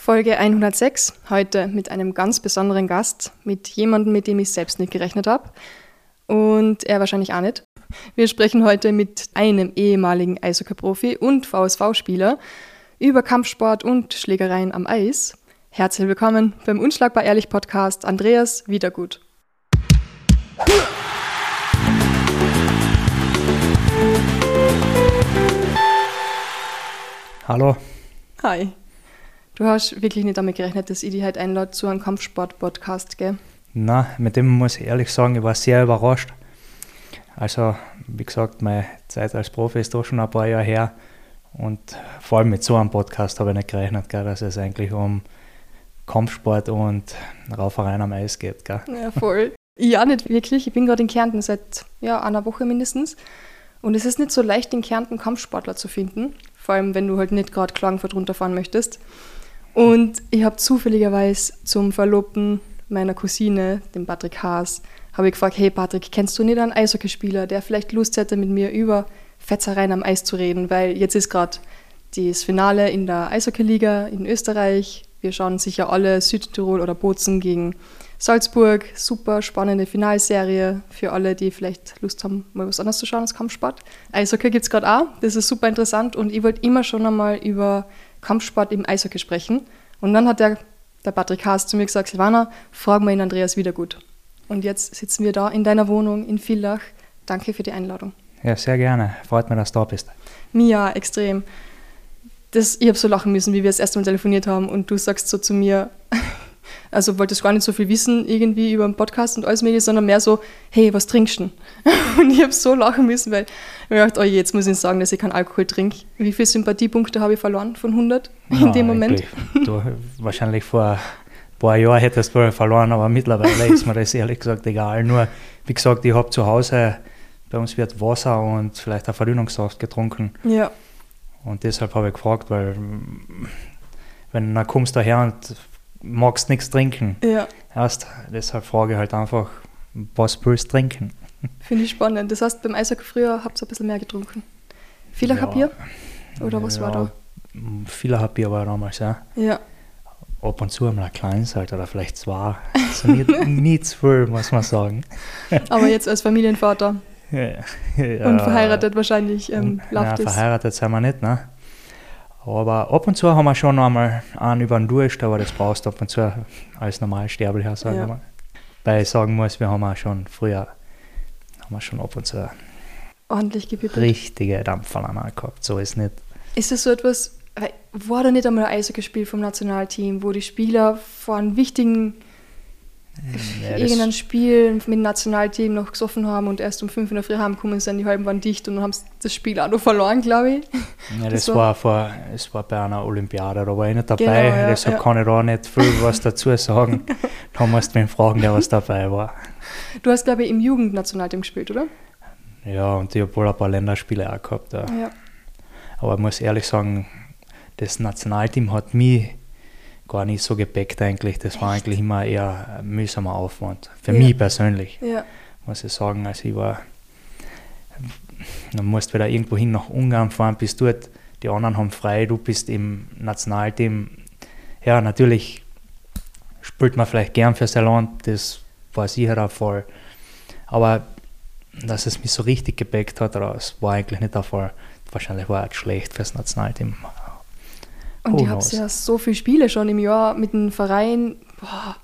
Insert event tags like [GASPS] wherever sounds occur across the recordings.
Folge 106, heute mit einem ganz besonderen Gast, mit jemandem, mit dem ich selbst nicht gerechnet habe und er wahrscheinlich auch nicht. Wir sprechen heute mit einem ehemaligen Eishockey-Profi und VSV-Spieler über Kampfsport und Schlägereien am Eis. Herzlich willkommen beim Unschlagbar Ehrlich Podcast Andreas Wiedergut. Hallo. Hi. Du hast wirklich nicht damit gerechnet, dass ich dich heute einlade zu einem Kampfsport-Podcast, gell? Na, mit dem muss ich ehrlich sagen, ich war sehr überrascht. Also, wie gesagt, meine Zeit als Profi ist doch schon ein paar Jahre her. Und vor allem mit so einem Podcast habe ich nicht gerechnet, gell, dass es eigentlich um Kampfsport und Raufereien am Eis geht. Gell? Ja, voll. ja, nicht wirklich. Ich bin gerade in Kärnten seit ja, einer Woche mindestens. Und es ist nicht so leicht, in Kärnten Kampfsportler zu finden. Vor allem, wenn du halt nicht gerade Klagenfurt runterfahren möchtest. Und ich habe zufälligerweise zum Verlobten meiner Cousine, dem Patrick Haas, habe ich gefragt, hey Patrick, kennst du nicht einen Eishockeyspieler, der vielleicht Lust hätte, mit mir über Fetzereien am Eis zu reden? Weil jetzt ist gerade das Finale in der Eishockeyliga in Österreich. Wir schauen sicher alle Südtirol oder Bozen gegen Salzburg. Super spannende Finalserie für alle, die vielleicht Lust haben, mal was anderes zu schauen als Kampfsport. Eishockey gibt es gerade auch. Das ist super interessant und ich wollte immer schon einmal über Kampfsport im Eishockey sprechen. Und dann hat der, der Patrick Haas zu mir gesagt, Silvana, frag mal ihn Andreas wieder gut. Und jetzt sitzen wir da in deiner Wohnung in Villach. Danke für die Einladung. Ja, sehr gerne. Freut mich, dass du da bist. Mir extrem. Das, ich habe so lachen müssen, wie wir das erste Mal telefoniert haben und du sagst so zu mir, also wolltest gar nicht so viel wissen irgendwie über den Podcast und alles mögliche, sondern mehr so, hey, was trinkst du denn? [LAUGHS] Und ich habe so lachen müssen, weil ich mir gedacht, oh je, jetzt muss ich sagen, dass ich keinen Alkohol trinke. Wie viele Sympathiepunkte habe ich verloren von 100 in ja, dem Moment? Du, wahrscheinlich vor ein paar Jahren hättest du verloren, aber mittlerweile ist mir das ehrlich gesagt egal. Nur, wie gesagt, ich habe zu Hause, bei uns wird Wasser und vielleicht ein Verdünnungssaft getrunken. Ja. Und deshalb habe ich gefragt, weil wenn du kommst daher und magst nichts trinken. Ja. Erst deshalb frage ich halt einfach, was willst du trinken? [LAUGHS] Finde ich spannend. Das heißt, beim Eishockey früher habt ihr ein bisschen mehr getrunken. Vieler ja. Bier? Oder was ja, war da? Vieler Bier war damals, ja. Ja. Ab und zu einmal ein kleines halt oder vielleicht zwei. Also nie, [LAUGHS] nie zu viel, muss man sagen. [LAUGHS] Aber jetzt als Familienvater ja, ja, und verheiratet wahrscheinlich ähm, läuft ja, verheiratet sind wir nicht, ne? Aber ab und zu haben wir schon einmal einen über den Durst, aber das brauchst du ab und zu als Normalsterblicher, sagen ja. wir mal. Weil ich sagen muss, wir haben auch schon früher, haben wir schon ab und zu ordentlich gebibbelt. richtige Dampferler gehabt, so ist nicht. Ist das so etwas, war da nicht einmal ein Eishockey-Spiel vom Nationalteam, wo die Spieler vor einem wichtigen ja, irgendein Spiel mit dem Nationalteam noch gesoffen haben und erst um 5 in der Früh heimgekommen sind, die halben waren dicht und dann haben sie das Spiel auch noch verloren, glaube ich. Ja, das, das war, vor, das war bei einer Olympiade, da war ich nicht dabei, genau, ja, deshalb ja. kann ich da nicht viel was dazu sagen. [LAUGHS] da musst du wen fragen, der was dabei war. Du hast, glaube ich, im Jugendnationalteam gespielt, oder? Ja, und ich habe wohl ein paar Länderspiele auch gehabt. Ja. Aber ich muss ehrlich sagen, das Nationalteam hat mich gar nicht so gepackt eigentlich. Das Echt? war eigentlich immer eher ein mühsamer Aufwand. Für ja. mich persönlich, ja. muss ich sagen. Also ich war, dann musst wieder irgendwo hin nach Ungarn fahren, bist dort, die anderen haben frei, du bist im Nationalteam. Ja, natürlich spielt man vielleicht gern für sein Land, das war sicher auch voll. Aber dass es mich so richtig gepackt hat, das war eigentlich nicht der Fall. Wahrscheinlich war es schlecht fürs Nationalteam. Und oh, ihr habt ja so viele Spiele schon im Jahr mit dem Verein. Boah,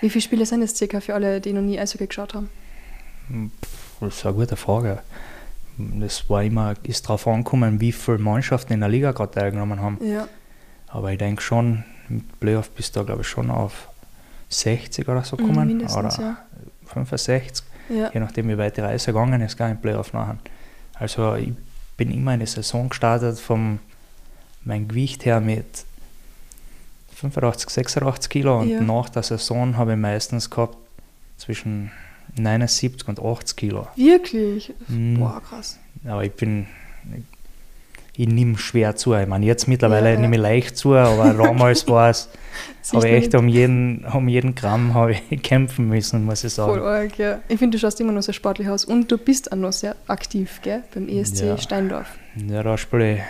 wie viele Spiele sind es circa für alle, die noch nie Eishockey geschaut haben? Das ist eine gute Frage. Das war immer, ist darauf angekommen, wie viele Mannschaften in der Liga gerade teilgenommen haben. Ja. Aber ich denke schon, mit Playoff bist du, glaube ich, schon auf 60 oder so gekommen. Mhm, oder ja. 65. Ja. Je nachdem, wie weit die Reise gegangen ist, gar im Playoff nachher. Also ich bin immer in die Saison gestartet vom mein Gewicht her mit 85, 86 Kilo und ja. nach der Saison habe ich meistens gehabt zwischen 79 und 80 Kilo. Wirklich? Mhm. Boah, krass. Aber ich bin, ich, ich nehme schwer zu. Ich meine, jetzt mittlerweile ja, nehme ich leicht zu, aber [LAUGHS] damals war es, habe ich echt um jeden, um jeden Gramm ich [LAUGHS] kämpfen müssen, muss ich sagen. Voll arg, ja. Ich finde, du schaust immer noch sehr sportlich aus und du bist auch noch sehr aktiv, gell, beim ESC ja. Steindorf. Ja, da spiele ich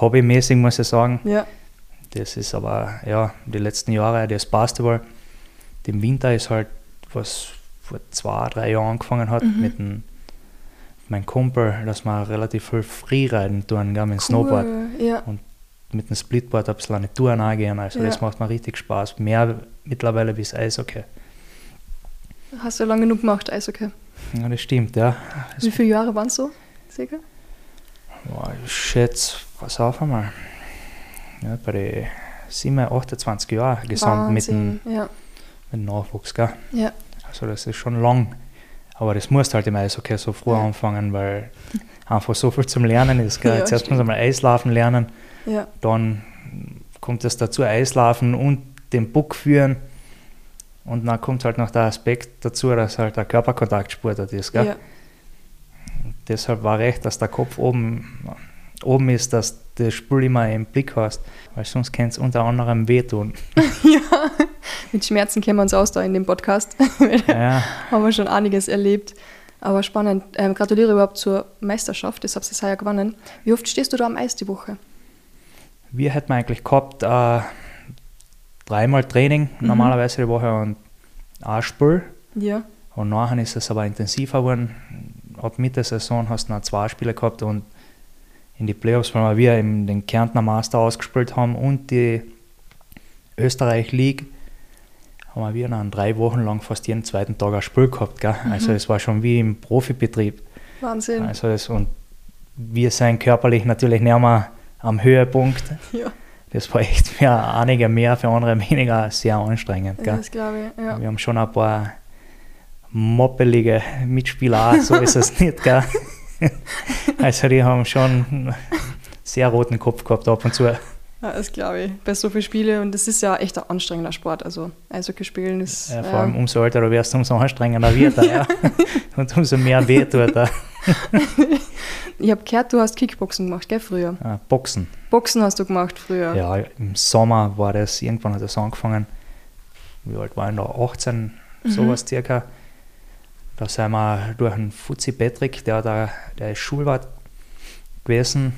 hobbymäßig, muss ich sagen. Ja. Das ist aber, ja, die letzten Jahre, das Basketball, im Winter ist halt, was vor zwei, drei Jahren angefangen hat, Mhm. mit dem, meinem Kumpel, dass wir relativ viel Freeriden tun, gell, mit dem Snowboard, Cool, Ja. mit dem Splitboard ein bisschen eine Touren angehen. Also Ja. das macht mir richtig Spaß. Mehr mittlerweile bis Eishockey. Hast du lange genug gemacht, Eishockey. Ja, das stimmt, ja. Wie viele Jahre waren es so? Circa? Boah, ich schätze, pass auf einmal. Ja, bei den 7, 28 Jahren gesamt mit dem. Ja. mit dem Nachwuchs, gell. Ja. Also das ist schon lang. Aber das musst halt im Eishockey so früh Ja. anfangen, weil einfach so viel zum Lernen ist. Gell? [LAUGHS] Ja, Zuerst muss man Eislaufen lernen, Ja. dann kommt es dazu Eislaufen und den Puck führen. Und dann kommt halt noch der Aspekt dazu, dass halt der Körperkontaktsportart ist. Gell? Deshalb war recht, dass der Kopf oben, oben ist, dass du das Spiel immer im Blick hast, weil sonst kann es unter anderem wehtun. [LAUGHS] ja. Mit Schmerzen kennen wir uns aus da in dem Podcast. ja, [LAUGHS] haben wir schon einiges erlebt. Aber spannend. Ähm, gratuliere überhaupt zur Meisterschaft. Das habt ihr ja gewonnen. Wie oft stehst du da am Eis die Woche? wir hätten eigentlich gehabt äh, dreimal Training Mhm. normalerweise die Woche und ein Spiel. Ja. Und nachher ist es aber intensiver geworden. Ab Mitte der Saison hast du noch zwei Spiele gehabt und in die Playoffs, weil wir eben den Kärntner Master ausgespielt haben und die Österreich League, haben wir dann drei Wochen lang fast jeden zweiten Tag ein Spiel gehabt. Gell? Also es war schon wie im Profibetrieb. Wahnsinn. Also das, und wir sind körperlich natürlich nicht mehr am Höhepunkt. [LAUGHS] Ja, Das war echt für einige mehr, für andere weniger sehr anstrengend. Gell? das glaube ich. Ja. Wir haben schon ein paar moppelige Mitspieler, auch, [LAUGHS] so ist es nicht. Gell? Also die haben schon sehr roten Kopf gehabt ab und zu. ja, das glaube ich. Bei so vielen Spielen. Und das ist ja echt ein anstrengender Sport. Also Eishockey spielen ist. Ja, vor allem ähm, umso älter du wirst, umso anstrengender wird er. Ja. [LAUGHS] Und umso mehr weh tut er. [LAUGHS] ich habe gehört, du hast Kickboxen gemacht, gell, früher. Ah, Boxen. Boxen hast du gemacht früher. Ja, im Sommer war das, irgendwann hat das angefangen. Wie alt war ich da? 18, sowas circa. Da sind wir durch einen Fuzzi Patrick, der, da, der ist Schulwart gewesen,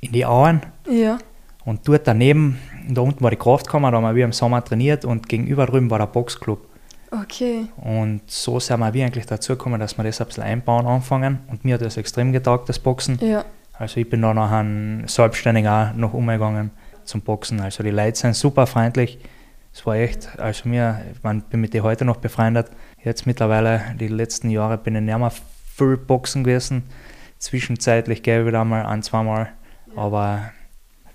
in die Auen. Ja. Und dort daneben, da unten war die Kraftkammer, da haben wir im Sommer trainiert und gegenüber drüben war der Boxclub. Okay. Und so sind wir wie eigentlich dazu gekommen, dass wir das ein bisschen einbauen anfangen. Und mir hat das extrem getaugt, das Boxen. Ja. Also ich bin da nachher selbstständig auch noch umgegangen zum Boxen. Also die Leute sind super freundlich. Es war echt, also mir, ich bin mit denen heute noch befreundet. Jetzt mittlerweile, die letzten Jahre bin ich nicht mehr viel Boxen gewesen. Zwischenzeitlich gehe ich wieder einmal ein, zweimal. Aber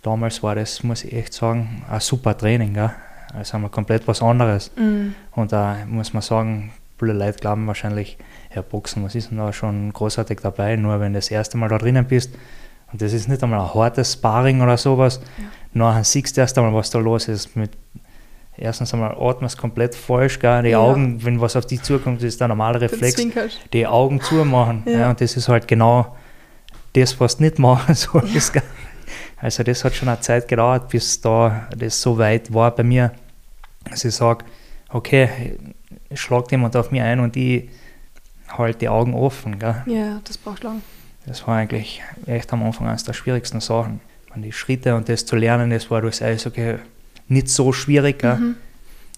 damals war das, muss ich echt sagen, ein super Training. Gell? Also haben wir komplett was anderes. Mhm. Und da muss man sagen, viele Leute glauben wahrscheinlich, ja, Boxen, was ist denn da schon großartig dabei? Nur wenn du das erste Mal da drinnen bist und das ist nicht einmal ein hartes Sparring oder sowas, Ja. nachher siehst du erst einmal, was da los ist. Mit, erstens einmal atmest komplett falsch, gell? die Ja. Augen, wenn was auf dich zukommt, ist der normale Reflex, die Augen zumachen. Ja. Ja. und das ist halt genau das, was du nicht machen [LAUGHS] sollst. gell. Also das hat schon eine Zeit gedauert, bis da das so weit war bei mir, dass ich sage, okay, es schlagt jemand auf mich ein und ich halte die Augen offen. Gell. Ja, das braucht lang. Das war eigentlich echt am Anfang eines der schwierigsten Sachen. Und die Schritte und das zu lernen, das war durchs Eishockey nicht so schwierig. Mhm.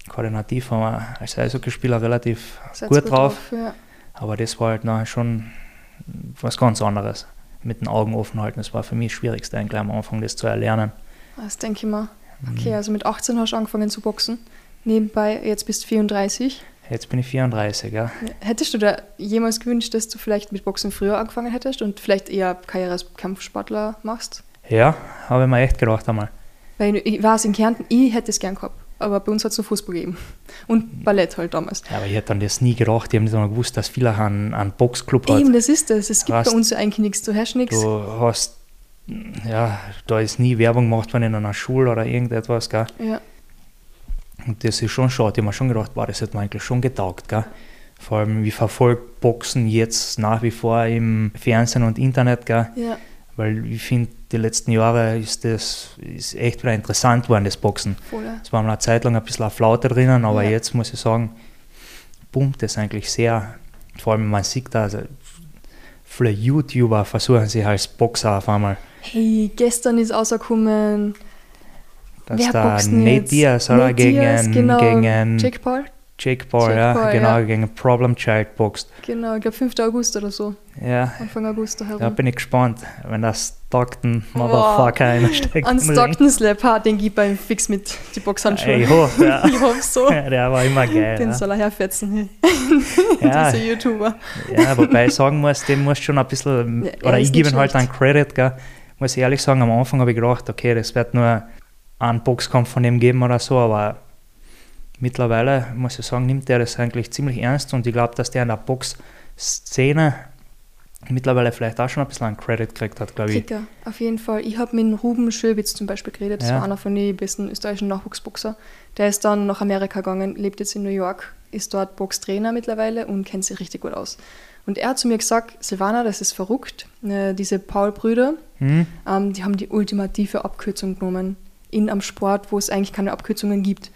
Koordinativ waren wir als Eishockeyspieler relativ Seid gut, drauf. Ja. Aber das war halt nachher schon was ganz anderes. Mit den Augen offen halten, das war für mich das Schwierigste eigentlich am Anfang, das zu erlernen. Das denke ich mal. Mhm. Okay, also mit 18 hast du angefangen zu boxen. Nebenbei, jetzt bist du 34. Jetzt bin ich 34, ja. Hättest du da jemals gewünscht, dass du vielleicht mit Boxen früher angefangen hättest und vielleicht eher Karriere als Kampfsportler machst? Ja, habe ich mir echt gedacht einmal. Weil ich, ich weiß, in Kärnten, ich hätte es gern gehabt. Aber bei uns hat es nur Fußball gegeben. Und Ballett halt damals. Ja, aber ich hätte dann das nie gedacht. Ich habe nicht einmal gewusst, dass viele einen, einen Boxclub hat. Eben, das ist das. Es gibt Was? bei uns eigentlich nichts. Du hast nichts. Du hast, ja, da ist nie Werbung gemacht worden in einer Schule oder irgendetwas, gell. Ja, Und das ist schon schade. Ich habe mir schon gedacht, wow, das hätte mir eigentlich schon getaugt, gell. Vor allem, wie verfolgt Boxen jetzt nach wie vor im Fernsehen und Internet, gell. ja, Weil ich finde, die letzten Jahre ist das ist echt wieder interessant geworden, das Boxen. Es war mal eine Zeit lang ein bisschen eine Flaute drinnen, aber Ja. jetzt muss ich sagen, pumpt es eigentlich sehr. Vor allem, man sieht da, also viele YouTuber versuchen sich als Boxer auf einmal. Hey, gestern ist rausgekommen dass Wer denn Nate? Diaz, oder? Nate Diaz, gegen, genau. gegen Jake Paul? Jake Paul, Jake ja, Paul, genau, ja. gegen Problem Child boxt. Genau, ich glaube 5. August oder so. Ja, Anfang August da herum. da bin ich gespannt, wenn das Stockton Motherfucker einsteckt. An im Ring. Stockton Slap hat, den gibt beim Fix mit die Boxhandschuhe. Ey, hoch, ja. [LAUGHS] Ich hoffe so. [LAUGHS] Der war immer geil. Den ja. soll er herfetzen. [LAUGHS] Ja. Diese YouTuber. Ja, wobei ich sagen muss, dem muss schon ein bisschen, Ja, er oder ich gebe ihm halt einen Credit, gell. muss ich ehrlich sagen, am Anfang habe ich gedacht, okay, das wird nur einen Boxkampf von ihm geben oder so, aber mittlerweile, muss ich sagen, nimmt er das eigentlich ziemlich ernst und ich glaube, dass der in der Boxszene mittlerweile vielleicht auch schon ein bisschen einen Credit gekriegt hat, glaube ich. Kicker, auf jeden Fall. Ich habe mit Ruben Schöbitz zum Beispiel geredet. Das Ja. war einer von den besten österreichischen Nachwuchsboxer. Der ist dann nach Amerika gegangen, lebt jetzt in New York, ist dort Boxtrainer mittlerweile und kennt sich richtig gut aus. Und er hat zu mir gesagt, Silvana, das ist verrückt. Äh, diese Paul-Brüder, Hm? ähm, die haben die ultimative Abkürzung genommen in am Sport, wo es eigentlich keine Abkürzungen gibt.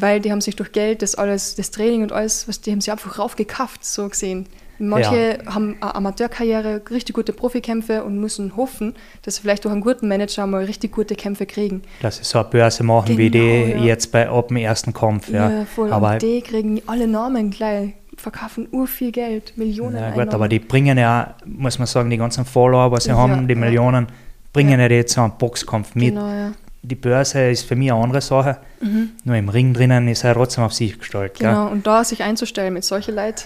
Weil die haben sich durch Geld, das alles, das Training und alles, was die haben sich einfach raufgekauft, so gesehen. Manche haben eine Amateurkarriere, richtig gute Profikämpfe und müssen hoffen, dass sie vielleicht durch einen guten Manager mal richtig gute Kämpfe kriegen. Dass sie so eine Börse machen wie Genau, die ja. jetzt bei ab dem ersten Kampf. Ja, voll. aber und die kriegen alle Namen gleich, verkaufen ur viel Geld, Millionen Ja, gut, Einnahmen. aber die bringen ja, muss man sagen, die ganzen Follower, was sie Ja, haben, die ja. Millionen, bringen Ja. ja, jetzt so einen Boxkampf mit. Genau, ja. Die Börse ist für mich eine andere Sache. Nur im Ring drinnen ist er trotzdem auf sich gestellt. Genau, und da sich einzustellen mit solchen Leuten,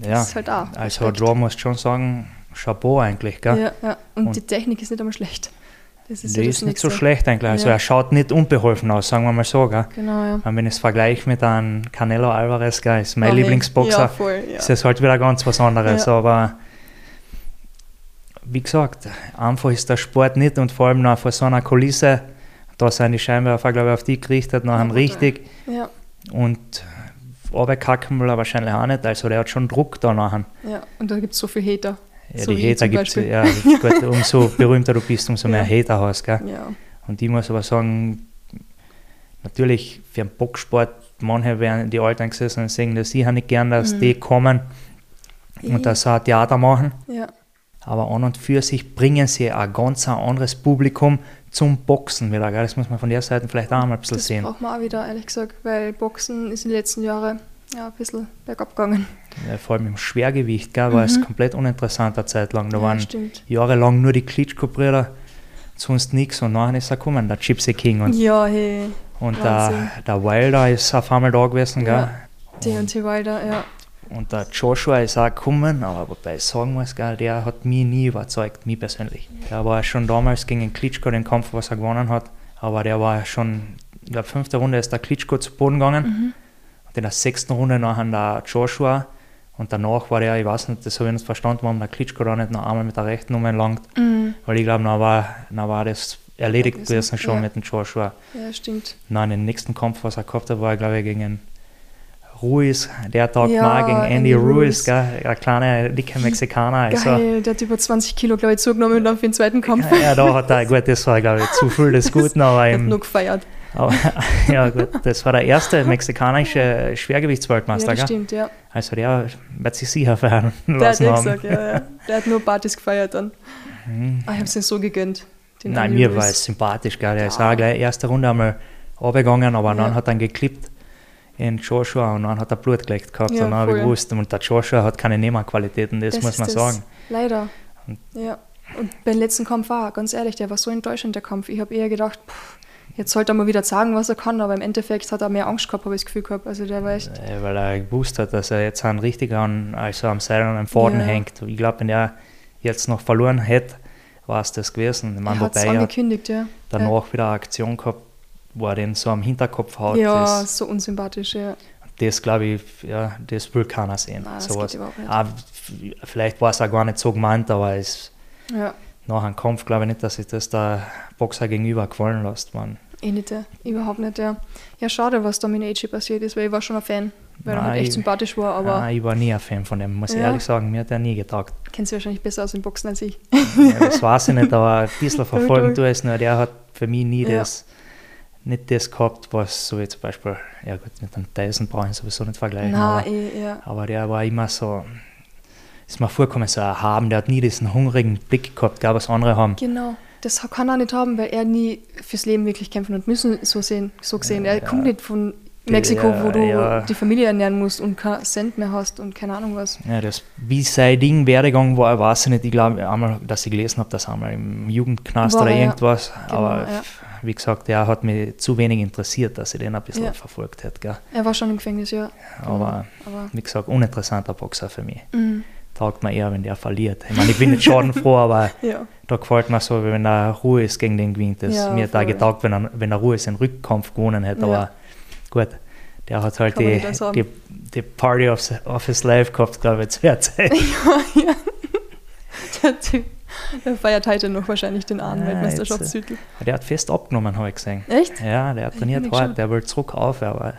Gell? Ja. ist halt auch Also Respekt. da musst du schon sagen, Chapeau eigentlich. Gell? Ja, ja. Und, Und- die Technik ist nicht einmal schlecht. Das ist Die ja ist nicht so schlecht eigentlich. Also Ja. er schaut nicht unbeholfen aus, sagen wir mal so. Gell? Genau, ja. Und wenn ich es vergleiche mit einem Canelo Alvarez, gell, ist mein nee. Lieblingsboxer, Ja, voll, ja. ist das halt wieder ganz was anderes. Aber wie gesagt, einfach ist der Sport nicht und vor allem noch vor so einer Kulisse, da sind die Scheinwerfer, glaube ich, auf die gerichtet, nachher Ja, richtig. Ja, Und runterkacken will er wahrscheinlich auch nicht, also der hat schon Druck da nachher. ja. Und da gibt es so viele Hater. Ja, So die ich Hater gibt es, ja, gut, umso [LAUGHS] berühmter du bist, umso mehr. Hater hast. Gell? Ja. Und ich muss aber sagen, natürlich für den Boxsport, manche werden die Alten gesessen und sagen, dass sie nicht gern, dass Mhm. die kommen Ich- und das auch Theater machen. Ja, Aber an und für sich bringen sie ein ganz anderes Publikum zum Boxen wieder. Gell? Das muss man von der Seite vielleicht auch mal ein bisschen das sehen. braucht man auch wieder, ehrlich gesagt, weil Boxen ist in den letzten Jahren ja, ein bisschen bergab gegangen. Ja, vor allem im Schwergewicht gell, war es Mhm. komplett uninteressant eine Zeit lang. Da ja, waren stimmt. jahrelang nur die Klitschko-Brüder, sonst nichts. Und nachher ist er gekommen, der Gypsy King. Und, Ja, hey. und der, Wahnsinn. der Wilder ist auf einmal da gewesen. Gell? Ja. D&T Wilder, ja. Und der Joshua ist auch gekommen, aber wobei ich sagen muss, gell, der hat mich nie überzeugt, mich persönlich. Der war schon damals gegen den Klitschko, den Kampf, was er gewonnen hat, aber der war schon, in der fünften Runde ist der Klitschko zu Boden gegangen Mhm. und in der sechsten Runde nachher der Joshua und danach war der, ich weiß nicht, das habe ich nicht verstanden, warum der Klitschko da nicht noch einmal mit der rechten umlangt, Mhm. weil ich glaube, dann war, dann war das erledigt gewesen schon ja. mit dem Joshua. Ja, stimmt. Nein, den nächsten Kampf, was er gehabt hat, war, glaube ich, gegen Ruiz. Der taugt Ja, mal gegen Andy, Andy Ruiz, Ruiz. gell? ein kleiner, dicker Mexikaner. Also, Geil, der hat über 20 Kilo, glaube ich, zugenommen dann für den zweiten Kampf. ja, da hat er, gut, das war, glaube ich, zu viel des [LAUGHS] Guten, aber, im, nur gefeiert. aber [LAUGHS] ja, gut, das war der erste mexikanische Schwergewichtsweltmeister, Ja, stimmt, ja. Also der wird sich sicher feiern [LAUGHS] Der hat gesagt, ja, ja. Der hat nur Partys gefeiert dann. Mhm. Ah, ich hab's ihm so gegönnt. Nein, Andy mir Ruiz. war es sympathisch, gell? Der ist Ja. auch gleich erste Runde einmal runtergegangen, aber Ja. dann hat er geklippt in Joshua und dann hat er Blut geleckt gehabt Ja, und dann habe ich gewusst, und der Joshua hat keine Nehmerqualitäten, das, muss ist man das. sagen. Leider. Und- Ja. Und beim letzten Kampf war, ganz ehrlich, der war so enttäuschend, der Kampf. Ich habe eher gedacht, pff, jetzt sollte er mal wieder sagen, was er kann, aber im Endeffekt hat er mehr Angst gehabt, habe ich das Gefühl gehabt. Also der war echt. Äh, Weil er gewusst hat, dass er jetzt einen richtig an, also am Seil und am Faden Ja. hängt. Ich glaube, wenn er jetzt noch verloren hätte, war es das gewesen. Ich meine, er hat es angekündigt, ja. danach wieder eine Aktion gehabt, wo er den so am Hinterkopf haut. Ja, Das, so unsympathisch, ja. das glaube ich, ja, das will keiner sehen. Nein, sowas. Ah, vielleicht war es auch gar nicht so gemeint, aber es, Ja, nach einem Kampf glaube ich nicht, dass sich das der Boxer gegenüber gefallen lässt. Man. eh nicht, ja. Überhaupt nicht, ja. Ja, schade, was da mit AJ passiert ist, weil ich war schon ein Fan, weil er Nein, halt echt ich- sympathisch war, aber ah, ich war nie ein Fan von dem, muss ich Ja. ehrlich sagen. Mir hat er nie getaugt. kennst du wahrscheinlich besser aus dem Boxen als ich. Ja, das weiß ich nicht, aber ein bisschen [LAUGHS] verfolgen tue es nur. Der hat für mich nie das, nicht das gehabt, was so wie zum Beispiel, ja gut, mit einem Tyson brauche ich sowieso nicht vergleichen. Na, aber, eh, ja. aber der war immer so, ist mir vorgekommen, so ein Haben, der hat nie diesen hungrigen Blick gehabt, gell, was andere haben. Genau. das kann er nicht haben, weil er nie fürs Leben wirklich kämpfen hat müssen, so, sehen, so gesehen. Er Ja. kommt nicht von Mexiko, Ja, wo du ja. die Familie ernähren musst und kein Cent mehr hast und keine Ahnung was. Ja, das, wie sein Ding Werdegang war, weiß ich nicht. Ich glaube einmal, dass ich gelesen habe, dass er einmal im Jugendknast War oder er, irgendwas. Genau, Aber wie gesagt, der hat mich zu wenig interessiert, dass ich den ein bisschen verfolgt hätte. Gell? Er war schon im Gefängnis, ja. Aber Aber wie gesagt, uninteressanter Boxer für mich. mhm. Taugt mir eher, wenn der verliert. Ich meine, ich bin nicht [LAUGHS] schadenfroh, aber ja. da gefällt mir so, wenn er Ruhe ist gegen den gewinnt. Das, Ja, mir da getaugt, wenn er, wenn er Ruhe ist, einen Rückkampf gewonnen hätte. Ja. Aber gut, der hat halt die, die, die Party of, of his life gehabt, glaube ich, zu der [LAUGHS] Zeit. ja. Der Typ, der feiert heute noch wahrscheinlich den Ahnen Ja, Weltmeisterschaftstitel. Der hat fest abgenommen, habe ich gesehen. Echt? Ja, der Ich trainiert hart, gespannt. der will zurück auf, aber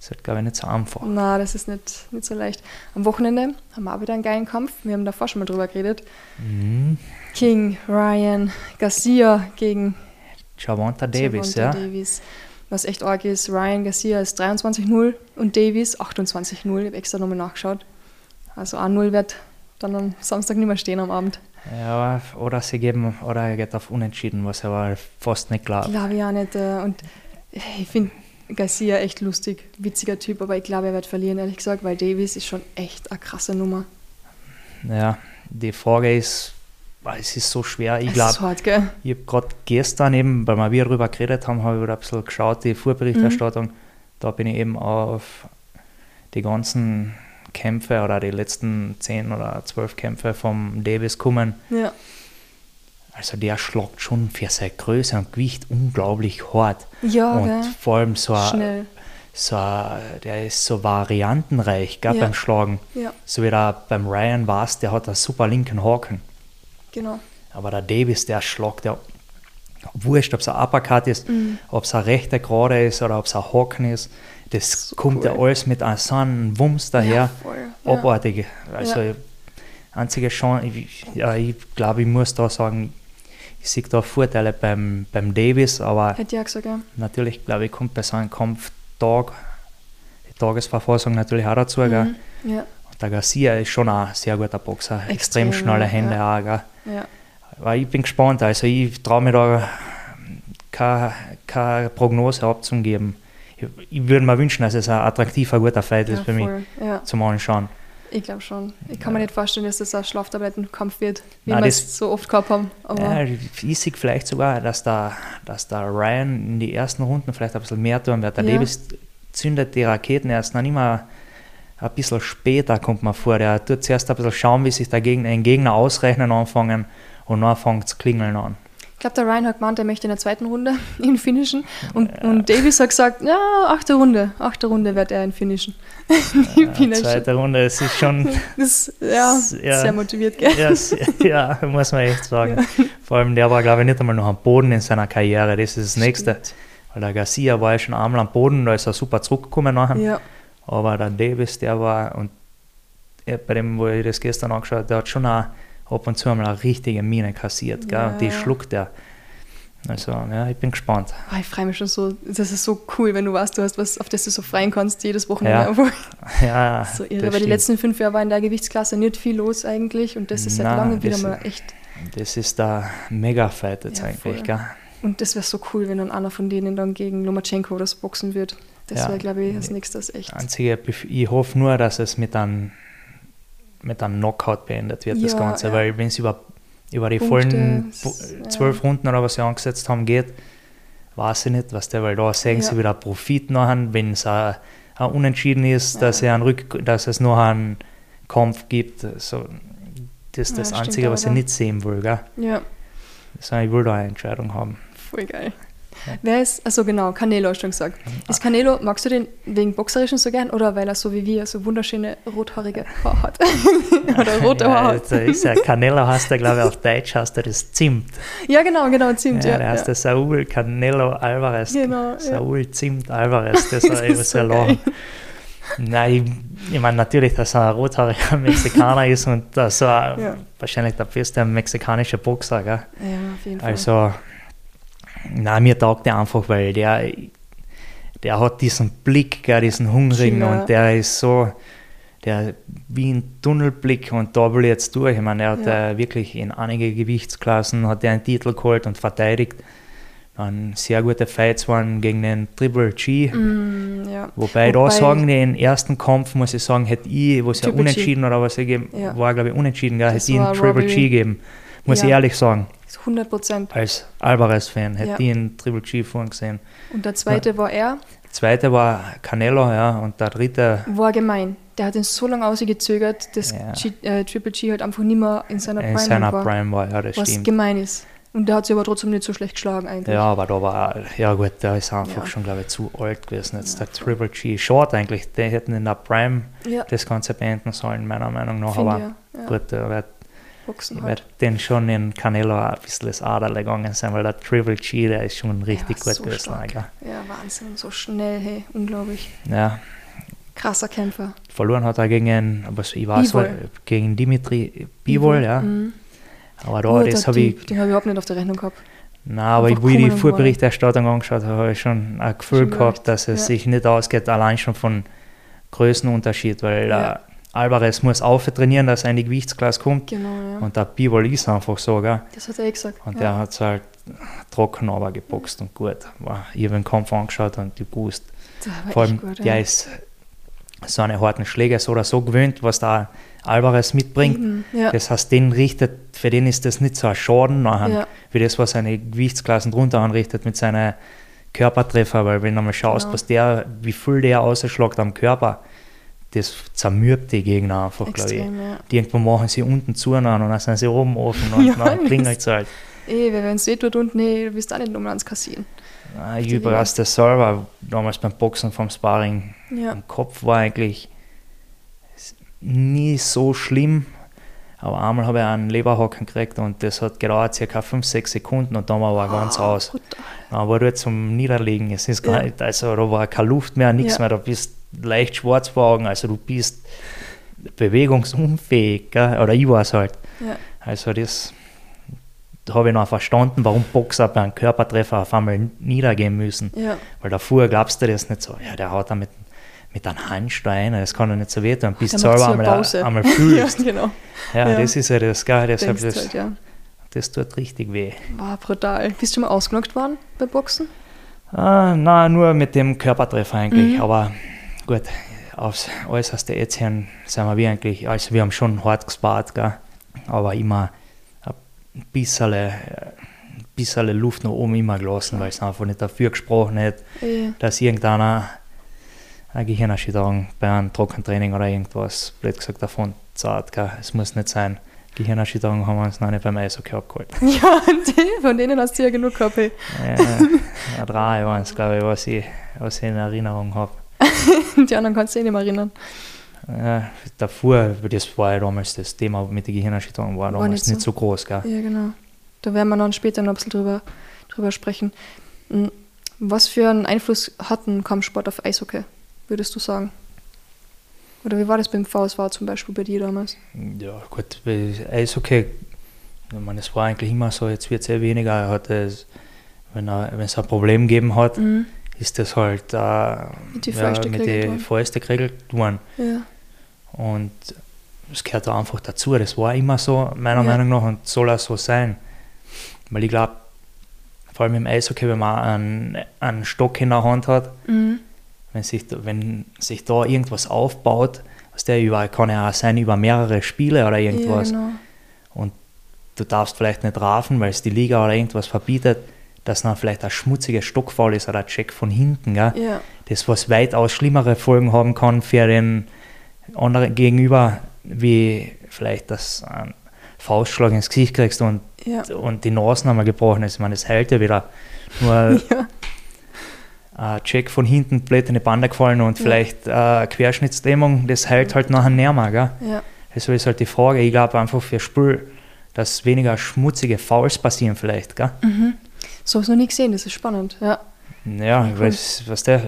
es wird, glaube ich, nicht so einfach. Na, das ist nicht, nicht so leicht. Am Wochenende haben wir auch wieder einen geilen Kampf. Wir haben davor schon mal drüber geredet. Mhm. King, Ryan, Garcia gegen Javonta Davis, Gervonta ja. Davies. Was echt arg ist, Ryan Garcia ist 23-0 und Davies 28-0. Ich habe extra nochmal nachgeschaut. Also 1-0 wird dann am Samstag nicht mehr stehen am Abend. ja. Oder sie geben, oder er geht auf Unentschieden, was aber fast nicht klar. Glaube ich auch nicht. äh, Und ich finde Garcia echt lustig, witziger Typ, aber ich glaube, er wird verlieren, ehrlich gesagt, weil Davies ist schon echt eine krasse Nummer. Ja, die Frage ist, es ist so schwer. Ich glaube, ich habe gerade gestern eben, weil wir darüber geredet haben, habe ich wieder ein bisschen geschaut, die Vorberichterstattung. Mhm. Da bin ich eben auf die ganzen Kämpfe oder die letzten 10 oder 12 Kämpfe vom Davis gekommen. Ja, Also der schlagt schon für seine Größe und Gewicht unglaublich hart. ja und gell? vor allem so, ein- Schnell. so der ist so variantenreich gell, Ja. beim Schlagen. Ja, So wie der beim Ryan war der hat einen super linken Haken. Genau. Aber der Davis, der schlagt ja wurscht, ob es ein Uppercut ist, Mhm. ob es ein rechter Gerade ist oder ob es ein Haken ist. Das kommt ja cool. alles mit einem so einem Wumms daher. Ja. Ja. Abartig. Also Ja. einzige Chance, ich, ja, ich glaube, ich muss da sagen, ich sehe da Vorteile beim, beim Davis, aber Hätte ich auch gesagt, ja. natürlich, glaube ich, kommt bei so einem Kampftag die Tagesverfassung natürlich auch dazu. Mhm. Ja, Und der Garcia ist schon ein sehr guter Boxer, extrem, Extrem, schnelle ja, Hände ja. auch. Gell? Ja. Aber ich bin gespannt, also ich traue mir da keine, keine Prognose abzugeben. Ich, ich würde mir wünschen, dass es ein attraktiver, guter Fight ist ja, für mich voll. Ja, zum Anschauen. ich glaube schon. Ich kann mir nicht vorstellen, dass das ein Schlaftablettenkampf wird, wie Nein, wir es so oft gehabt haben. Aber Ja, ich sehe vielleicht sogar, dass der, dass der Ryan in die ersten Runden vielleicht ein bisschen mehr tun wird. Der Ja. Davis zündet die Raketen erst noch immer ein bisschen später, kommt man vor. Der tut zuerst ein bisschen schauen, wie sich der Gegner, ein Gegner ausrechnen anfangen und dann fängt es klingeln an. ich glaube, der Ryan hat gemeint, er möchte in der zweiten Runde [LAUGHS] ihn finishen. Und, und Davis hat gesagt, ja, achte Runde. Achte Runde wird er ihn finishen. [LAUGHS] Die Ja, zweite Runde, es ist schon [LAUGHS] Das, ja, Ja. sehr motiviert, gell? ja, ja, muss man echt sagen. Vor allem, der war, glaube ich, nicht einmal noch am Boden in seiner Karriere. Das ist das Nächste. Stimmt. Weil der Garcia war ja schon einmal am Boden, da ist er super zurückgekommen nachher. Ja, Aber der Davis, der war, und bei dem, wo ich das gestern angeschaut habe, der hat schon auch ab und zu einmal eine richtige Mine kassiert. Gell? Ja, Und die schluckt er. Also, ja, ich bin gespannt. Ah, ich freue mich schon so. Das ist so cool, wenn du weißt, du hast was, auf das du so freien kannst, jedes Wochenende. Ja. [LAUGHS] Ja, so das irre. Weil die stimmt. letzten fünf Jahre war in der Gewichtsklasse nicht viel los eigentlich und das ist seit langem wieder das- mal echt. Das ist der Mega-Fight jetzt Ja, eigentlich. voll. Gell? Und das wäre so cool, wenn dann einer von denen dann gegen Lomachenko oder so boxen wird. Das Ja. wäre, glaube ich, als nächstes echt. Einzige, ich hoffe nur, dass es mit einem, mit einem Knockout beendet wird, das Ja, Ganze, ja. weil wenn es über, über die Punkte, vollen zwölf Runden oder was sie angesetzt haben geht, weiß ich nicht, was der, weil da sehen sie wieder Profit nachher, wenn es ein, ein Unentschieden ist, dass, er einen Rück, dass es noch einen Kampf gibt. So, das ist das Einzige, was ich nicht sehen will. Gell? Ja, So, ich will da eine Entscheidung haben. voll geil. Ja. Wer ist, also genau, Canelo hast du schon gesagt. Ist Canelo, magst du den wegen Boxerischen so gern oder weil er so wie wir so wunderschöne rothaarige Haare hat? [LAUGHS] oder rote ja, Haare jetzt hat? ist ja Canelo heißt er, glaube ich, auf [LAUGHS] Deutsch heißt er das Zimt. Ja, genau, genau, Zimt, Ja, ja. der heißt der Saul Canelo Alvarez. Genau. Saul Zimt Alvarez, das [LAUGHS] war Das eben ist so lang. Nein, ich, ich meine natürlich, dass er ein rothaariger Mexikaner ist und dass er Ja. wahrscheinlich der beste mexikanische Boxer. Gell? Ja, auf jeden Fall. Also, nein, mir taugt der einfach, weil der, der hat diesen Blick, gell, diesen hungrigen Killer. und der ist so, der wie ein Tunnelblick und da will ich jetzt durch. Ich meine, er hat Ja. äh, wirklich in einige Gewichtsklassen hat er einen Titel geholt und verteidigt. Dann sehr gute Fights waren gegen den Triple G. Mm, ja. Wobei, da Wobei- sagen, den ersten Kampf, muss ich sagen, hätte ich, wo es ja Triple G. unentschieden oder was gegeben Ja. war, glaube ich, unentschieden, gell, hätte ich einen Triple Robbie. G gegeben. Muss Ja. ich ehrlich sagen, 100 Prozent. als Alvarez-Fan hätte Ja. ich einen Triple G vorhin gesehen. Und der zweite war er, Der zweite war Canelo, ja, und der dritte, war gemein. Der hat ihn so lange ausgezögert, dass Ja. G, äh, Triple G halt einfach nicht mehr in seiner in Prime seiner war. Prime war, ja, das was stimmt. gemein ist. Und der hat sich aber trotzdem nicht so schlecht geschlagen eigentlich. Ja, aber da war, ja gut, der ist einfach Ja. schon, glaube ich, zu alt gewesen. Jetzt Ja, der Triple G, short eigentlich, die hätten in der Prime Ja, das Ganze beenden sollen, meiner Meinung nach. finde aber gut, der wird, Boxen wird halt. den schon in Canelo ein bisschen das Ader gegangen sein, weil der Triple G, der ist schon richtig gut so. Alter. Ja, Wahnsinn. So schnell, hey, unglaublich. Ja, Krasser Kämpfer. verloren hat er gegen, was ich weiß, Bivol. gegen Dimitri Bivol, ja. Mhm. Aber da, Gut, das der habe ich, Den habe ich überhaupt nicht auf der Rechnung gehabt. na, aber ich die Vorberichterstattung angeschaut habe, habe ich schon ein Gefühl Schon gehabt, dass es ja. sich nicht ausgeht, allein schon von Größenunterschied, weil Ja. Alvarez muss auftrainieren, dass er in die Gewichtsklasse kommt Genau, ja. und der Bivol ist einfach so, gell? das hat er eh gesagt. Und ja. der hat es halt trocken aber geboxt und gut. War- Ich habe den Kampf angeschaut und ich gewusst, Der war vor allem gut, der ja. ist so eine harten Schläge so oder so gewöhnt, was der Alvarez mitbringt. Eben, Ja. Das heißt, den richtet, für den ist das nicht so ein Schaden nachher, wie das, was seine Gewichtsklassen drunter anrichtet mit seinen Körpertreffer, weil wenn du mal schaust, Genau. was der, wie viel der ausschlägt am Körper, das zermürbt die Gegner einfach, glaube ich. Ja. Die irgendwo machen sie unten zu und dann sind sie oben offen und [LAUGHS] Ja, dann klingelt es halt. Eh, wenn es weh tut und nee, du willst auch nicht nochmal ans Kassieren. Ah, Ich die überrasche das selber, damals beim Boxen vom Sparring. Ja. Im Kopf war eigentlich nie so schlimm, aber einmal habe ich einen Leberhaken gekriegt und das hat gedauert circa 5, 6 Sekunden und dann war er ganz Ah, aus. Dann war dort zum Niederlegen, es ist gar Ja. nicht, also da war keine Luft mehr, nichts Ja. mehr, du bist leicht schwarz vor Augen, also du bist bewegungsunfähig, gell? oder ich war es halt. Ja. Also das da habe ich noch verstanden, warum Boxer bei einem Körpertreffer auf einmal niedergehen müssen. Ja. Weil davor glaubst du das nicht so, ja, der haut da mit, mit einem Handstein, das kann doch nicht so wehtun, bis du selber einmal, einmal [LAUGHS] ja, fühlst. genau. Ja, Ja. das ist ja das, gell, deshalb das, halt, ja. das tut richtig weh. War brutal. Bist du mal ausgenockt worden bei Boxen? Ah, na, nur mit dem Körpertreffer eigentlich, Mhm. aber gut, aufs äußerste jetzt hin sind wir wir eigentlich, also wir haben schon hart gespart, gell, aber immer ein bisschen, ein bisschen Luft nach oben immer gelassen, weil es einfach nicht dafür gesprochen hat, Eh, dass irgendeiner eine Gehirnerschütterung bei einem Trockentraining oder irgendwas, blöd gesagt, davon. Gell. Es muss nicht sein. Gehirnerschütterung haben wir uns noch nicht beim Eishockey abgeholt. [LAUGHS] ja, die, von denen hast du ja genug gehabt. ey. Äh, drei waren es, glaube ich, was ich, was ich in Erinnerung habe. [LAUGHS] Die anderen kannst du eh nicht mehr erinnern. Äh, davor, das war ja damals das Thema mit der Gehirnerschütterung, war War damals nicht nicht so, groß. Gell. Ja, genau. Da werden wir noch später noch ein bisschen drüber, drüber sprechen. Mm, Was für einen Einfluss hat ein Kampfsport auf Eishockey, würdest du sagen? Oder wie war das beim VSV zum Beispiel bei dir damals? Ja, gut, bei Eishockey, ich meine, es war eigentlich immer so, jetzt wird es eh weniger. Er hat es, wenn er, wenn es ein Problem gegeben hat, Mhm. ist das halt äh, Mit ja, den worden. Fäusten geregelt worden. Ja. Und es gehört da einfach dazu. Das war immer so, meiner Ja. Meinung nach, und soll auch so sein. Weil ich glaube, vor allem im Eishockey, wenn man einen, einen Stock in der Hand hat, Mhm. Wenn sich, da- wenn sich da irgendwas aufbaut, was der über, kann ja auch sein über mehrere Spiele oder irgendwas. Ja, genau. Du darfst vielleicht nicht rafen, weil es die Liga oder irgendwas verbietet, dass dann vielleicht ein schmutziger Stockfall ist oder ein Check von hinten. Gell? Ja, das was weitaus schlimmere Folgen haben kann für den anderen gegenüber, wie vielleicht das ein Faustschlag ins Gesicht kriegst und, ja. und die Nase einmal gebrochen ist. Ich meine, das hält ja wieder. Nur [LAUGHS] ja. Ein Check von hinten blöd in die Bande gefallen und Ja. vielleicht äh, Querschnittslähmung, das hält halt nachher näher mal. Gell? ja. Also ist halt die Frage, ich glaube einfach für Spiel, dass weniger schmutzige Fouls passieren vielleicht. Gell? Mhm. So habe ich noch nie gesehen, das ist spannend. Ja, Ja, Cool. weil was der,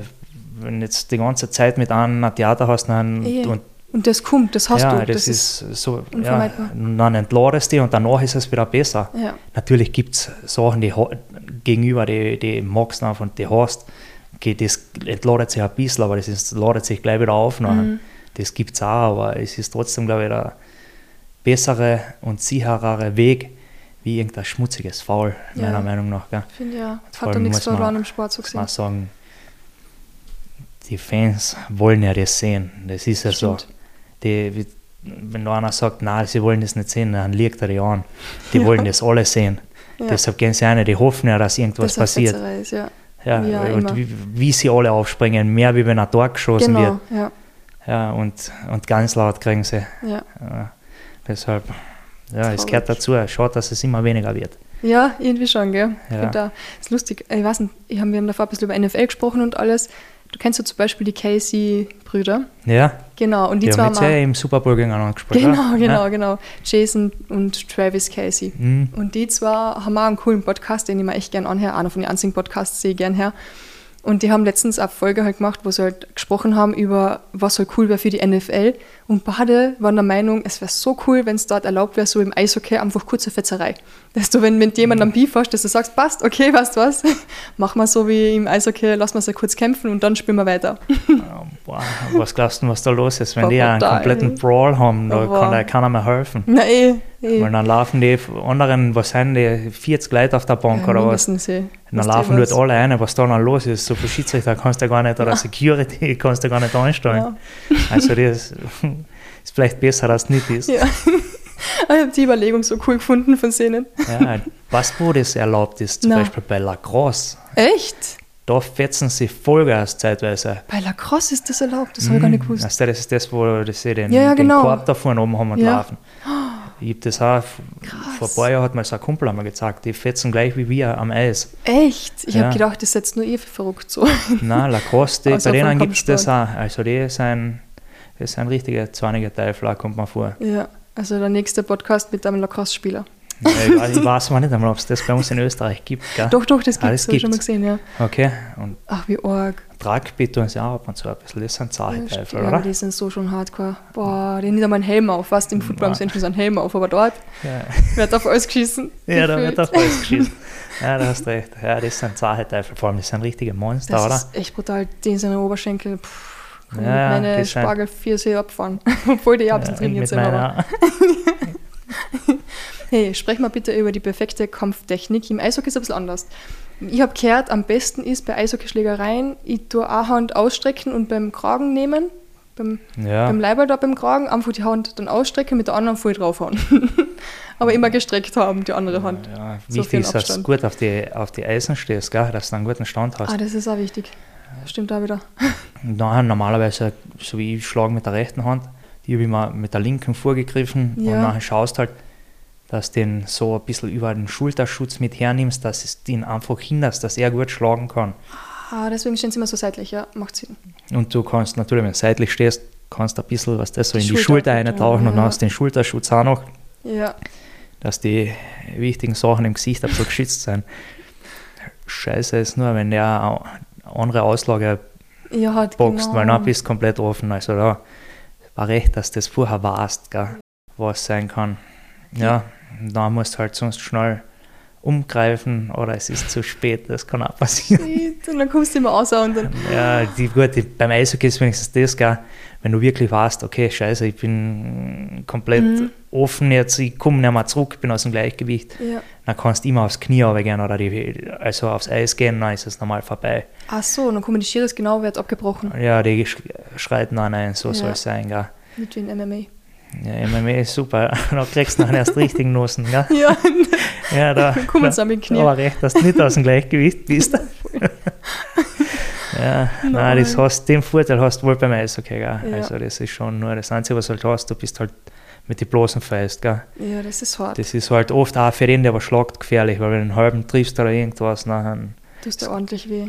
wenn jetzt die ganze Zeit mit einem ein Theater hast dann, Eh, und und das kommt, das hast ja, du. das, ist, so, ja, dann entladest du und danach ist es wieder besser. Ja, Natürlich gibt es Sachen, die gegenüber, die, die magst und die hast, okay, das entladet sich ein bisschen, aber das ist, ladet sich gleich wieder auf. Mhm. das gibt es auch, aber es ist trotzdem, glaube ich, der bessere und sicherere Weg, wie irgendein schmutziges Foul, Ja. meiner Meinung nach. Gell? Finde ja, hat allem nichts muss verloren im Sport so Muss man gesehen. sagen, die Fans wollen ja das sehen. Das ist ja so. Stimmt. Die, wie- wenn da einer sagt, nein, sie wollen das nicht sehen, dann liegt er die an. Die [LAUGHS] Ja. wollen das alle sehen. Ja. Deshalb gehen sie rein, die hoffen ja, dass irgendwas eine passiert. Ist, ja. Ja, Ja, und wie, wie sie alle aufspringen, mehr wie wenn ein Tor geschossen wird. Genau, ja. Ja, und, und ganz laut kriegen sie. ja. Ja, deshalb, ja, es Traurig. gehört dazu. Schaut, dass es immer weniger wird. Ja, irgendwie schon, gell? Ja. da, ist lustig. Ich weiß nicht, ich hab, wir haben davor ein bisschen über NFL gesprochen und alles. Du kennst ja zum Beispiel die Casey-Brüder. Ja, Genau, und die, die zwei haben ja im Super Bowl gegeneinander gespielt. Genau, [LAUGHS] genau, Ja. genau. Jason und Travis Casey. Mhm. Und die zwar haben auch einen coolen Podcast, den ich mir echt gern anhöre. Einer von den einzigen Podcasts sehe ich gern her. Und die haben letztens eine Folge halt gemacht, wo sie halt gesprochen haben über, was halt cool wäre für die NFL. Und beide waren der Meinung, es wäre so cool, wenn es dort erlaubt wäre, so im Eishockey einfach kurze Fetzerei. Dass du, wenn mit jemandem am Beef hast, dass du sagst, passt, okay, weißt du was, [LAUGHS] mach mal so wie im Eishockey, lass mal sie kurz kämpfen und dann spielen wir weiter. [LAUGHS] Boah, was glaubst du, was da los ist? Wenn Boah, die einen kompletten Brawl haben, da kann da keiner mehr helfen. Na eh, eh. Weil dann laufen die anderen, was sind die, 40 Leute auf der Bank oder was? eh. Dann laufen dort alle rein, was da dann los ist. So viel Schiedsrichter kannst du gar nicht, oder Security [LAUGHS] kannst du gar nicht anstellen. Ja. Also das [LAUGHS] ist vielleicht besser, als es nicht ist. Ja. [LAUGHS] ich habe die Überlegung so cool gefunden von Szenen. Ja, was wo das erlaubt ist, zum Na. Beispiel bei Lacrosse, Echt? da fetzen sie Vollgas zeitweise. Bei Lacrosse ist das erlaubt, das habe ich gar nicht gewusst. Also das ist das, wo sie den, Ja, ja, den genau. Korb da vorne oben haben und Ja. laufen. [GASPS] Ich habe das auch, vor ein paar Jahren hat mir so ein Kumpel einmal gezeigt, die fetzen gleich wie wir am Eis. Echt? Ich Ja. habe gedacht, das setzt nur ihr für verrückt so. [LAUGHS] Nein, Lacoste, Außer bei denen gibt es das auch. Also die sind, das sind richtige zornige Teufel, kommt mir vor. ja, also der nächste Podcast mit einem Lacrosse-Spieler. Ja, ich, weiß, ich weiß mal nicht einmal, ob es das bei uns in Österreich gibt. Gell? Doch, doch, das Ah, gibt das es, schon mal gesehen, ja. Okay, und Ach, wie arg. Rugby tun sie auch ab und zu ein bisschen. Das sind zahre Ja, oder? die sind so schon hardcore. Boah, die haben nicht einmal einen Helm auf. Fast im Football sie endlich so einen Helm auf, aber dort Ja, wird auf alles geschissen. [LAUGHS] ja da wird auf alles geschissen. Ja, da hast recht. Ja, das sind zahre Teufel. Vor allem, das sind richtige Monster, Das oder? ist echt brutal. Die sind Oberschenkel. Pff, Ja, meine das Spargel 4 See abfahren. [LAUGHS] Obwohl die Erbsen Ja, trainiert sind. [LAUGHS] Hey, sprech mal bitte über die perfekte Kampftechnik. Im Eishockey ist es ein bisschen anders. Ich habe gehört, am besten ist bei Eishockeyschlägereien, ich tue eine Hand ausstrecken und beim Kragen nehmen, beim, ja, beim Leiberl da beim Kragen, einfach die Hand dann ausstrecken, mit der anderen voll draufhauen. [LAUGHS] Aber immer gestreckt haben, die andere Hand. ja, so viel wichtig ist, dass du gut auf die, auf die Eisen stehst, gell? dass du einen guten Stand hast. Ah, das ist auch wichtig. Stimmt auch wieder. Und dann normalerweise, so wie ich schlage mit der rechten Hand, die habe ich mal mit der linken vorgegriffen Ja. und nachher schaust halt, dass du den so ein bisschen über den Schulterschutz mit hernimmst, dass es den einfach hinderst, dass er gut schlagen kann. Ah, deswegen stehen sie immer so seitlich, ja, macht Sinn. Und du kannst natürlich, wenn du seitlich stehst, kannst du ein bisschen, was das so Die in die Schulter Schulter eintauchen und ja. dann hast du den Schulterschutz auch noch, Ja, dass die wichtigen Sachen im Gesicht bisschen geschützt sind. Scheiße ist nur, wenn der eine andere Auslage ja hat boxt, genau. weil dann bist du komplett offen. Also da war recht, dass du das vorher warst, gell, was sein kann. Ja, und dann musst du halt sonst schnell umgreifen oder es ist zu spät, das kann auch passieren. [LAUGHS] Und dann kommst du immer raus und dann. Ja, die, gut, die, beim Eishockey ist wenigstens das, gell, wenn du wirklich weißt, okay, scheiße, ich bin komplett Mhm. offen jetzt, ich komme nicht mehr zurück, bin aus dem Gleichgewicht, Ja. dann kannst du immer aufs Knie runtergehen oder die, also aufs Eis gehen, dann ist es normal vorbei. Ach so, und dann kommen die Schiris genau, wird abgebrochen. Ja, die sch- schreiten dann ein, so Ja. soll es sein, gell. Wie in MMA. Ja, MMA ist super. [LAUGHS] Da kriegst du nachher erst richtig Nussen, gell? Ja, [LAUGHS] Ja, da, sie an mit Knie. aber recht, dass du nicht aus dem Gleichgewicht bist. [LAUGHS] ja, nein, Nein. das hast, den Vorteil hast du wohl beim Eishockey, gell? Ja. Also das ist schon nur das Einzige, was du halt hast, du bist halt mit den bloßen Fäust, gell? Ja, das ist hart. Das ist halt oft auch für den, der was schlagt, gefährlich, weil wenn du einen halben triffst oder irgendwas, dann Tust dir ordentlich weh.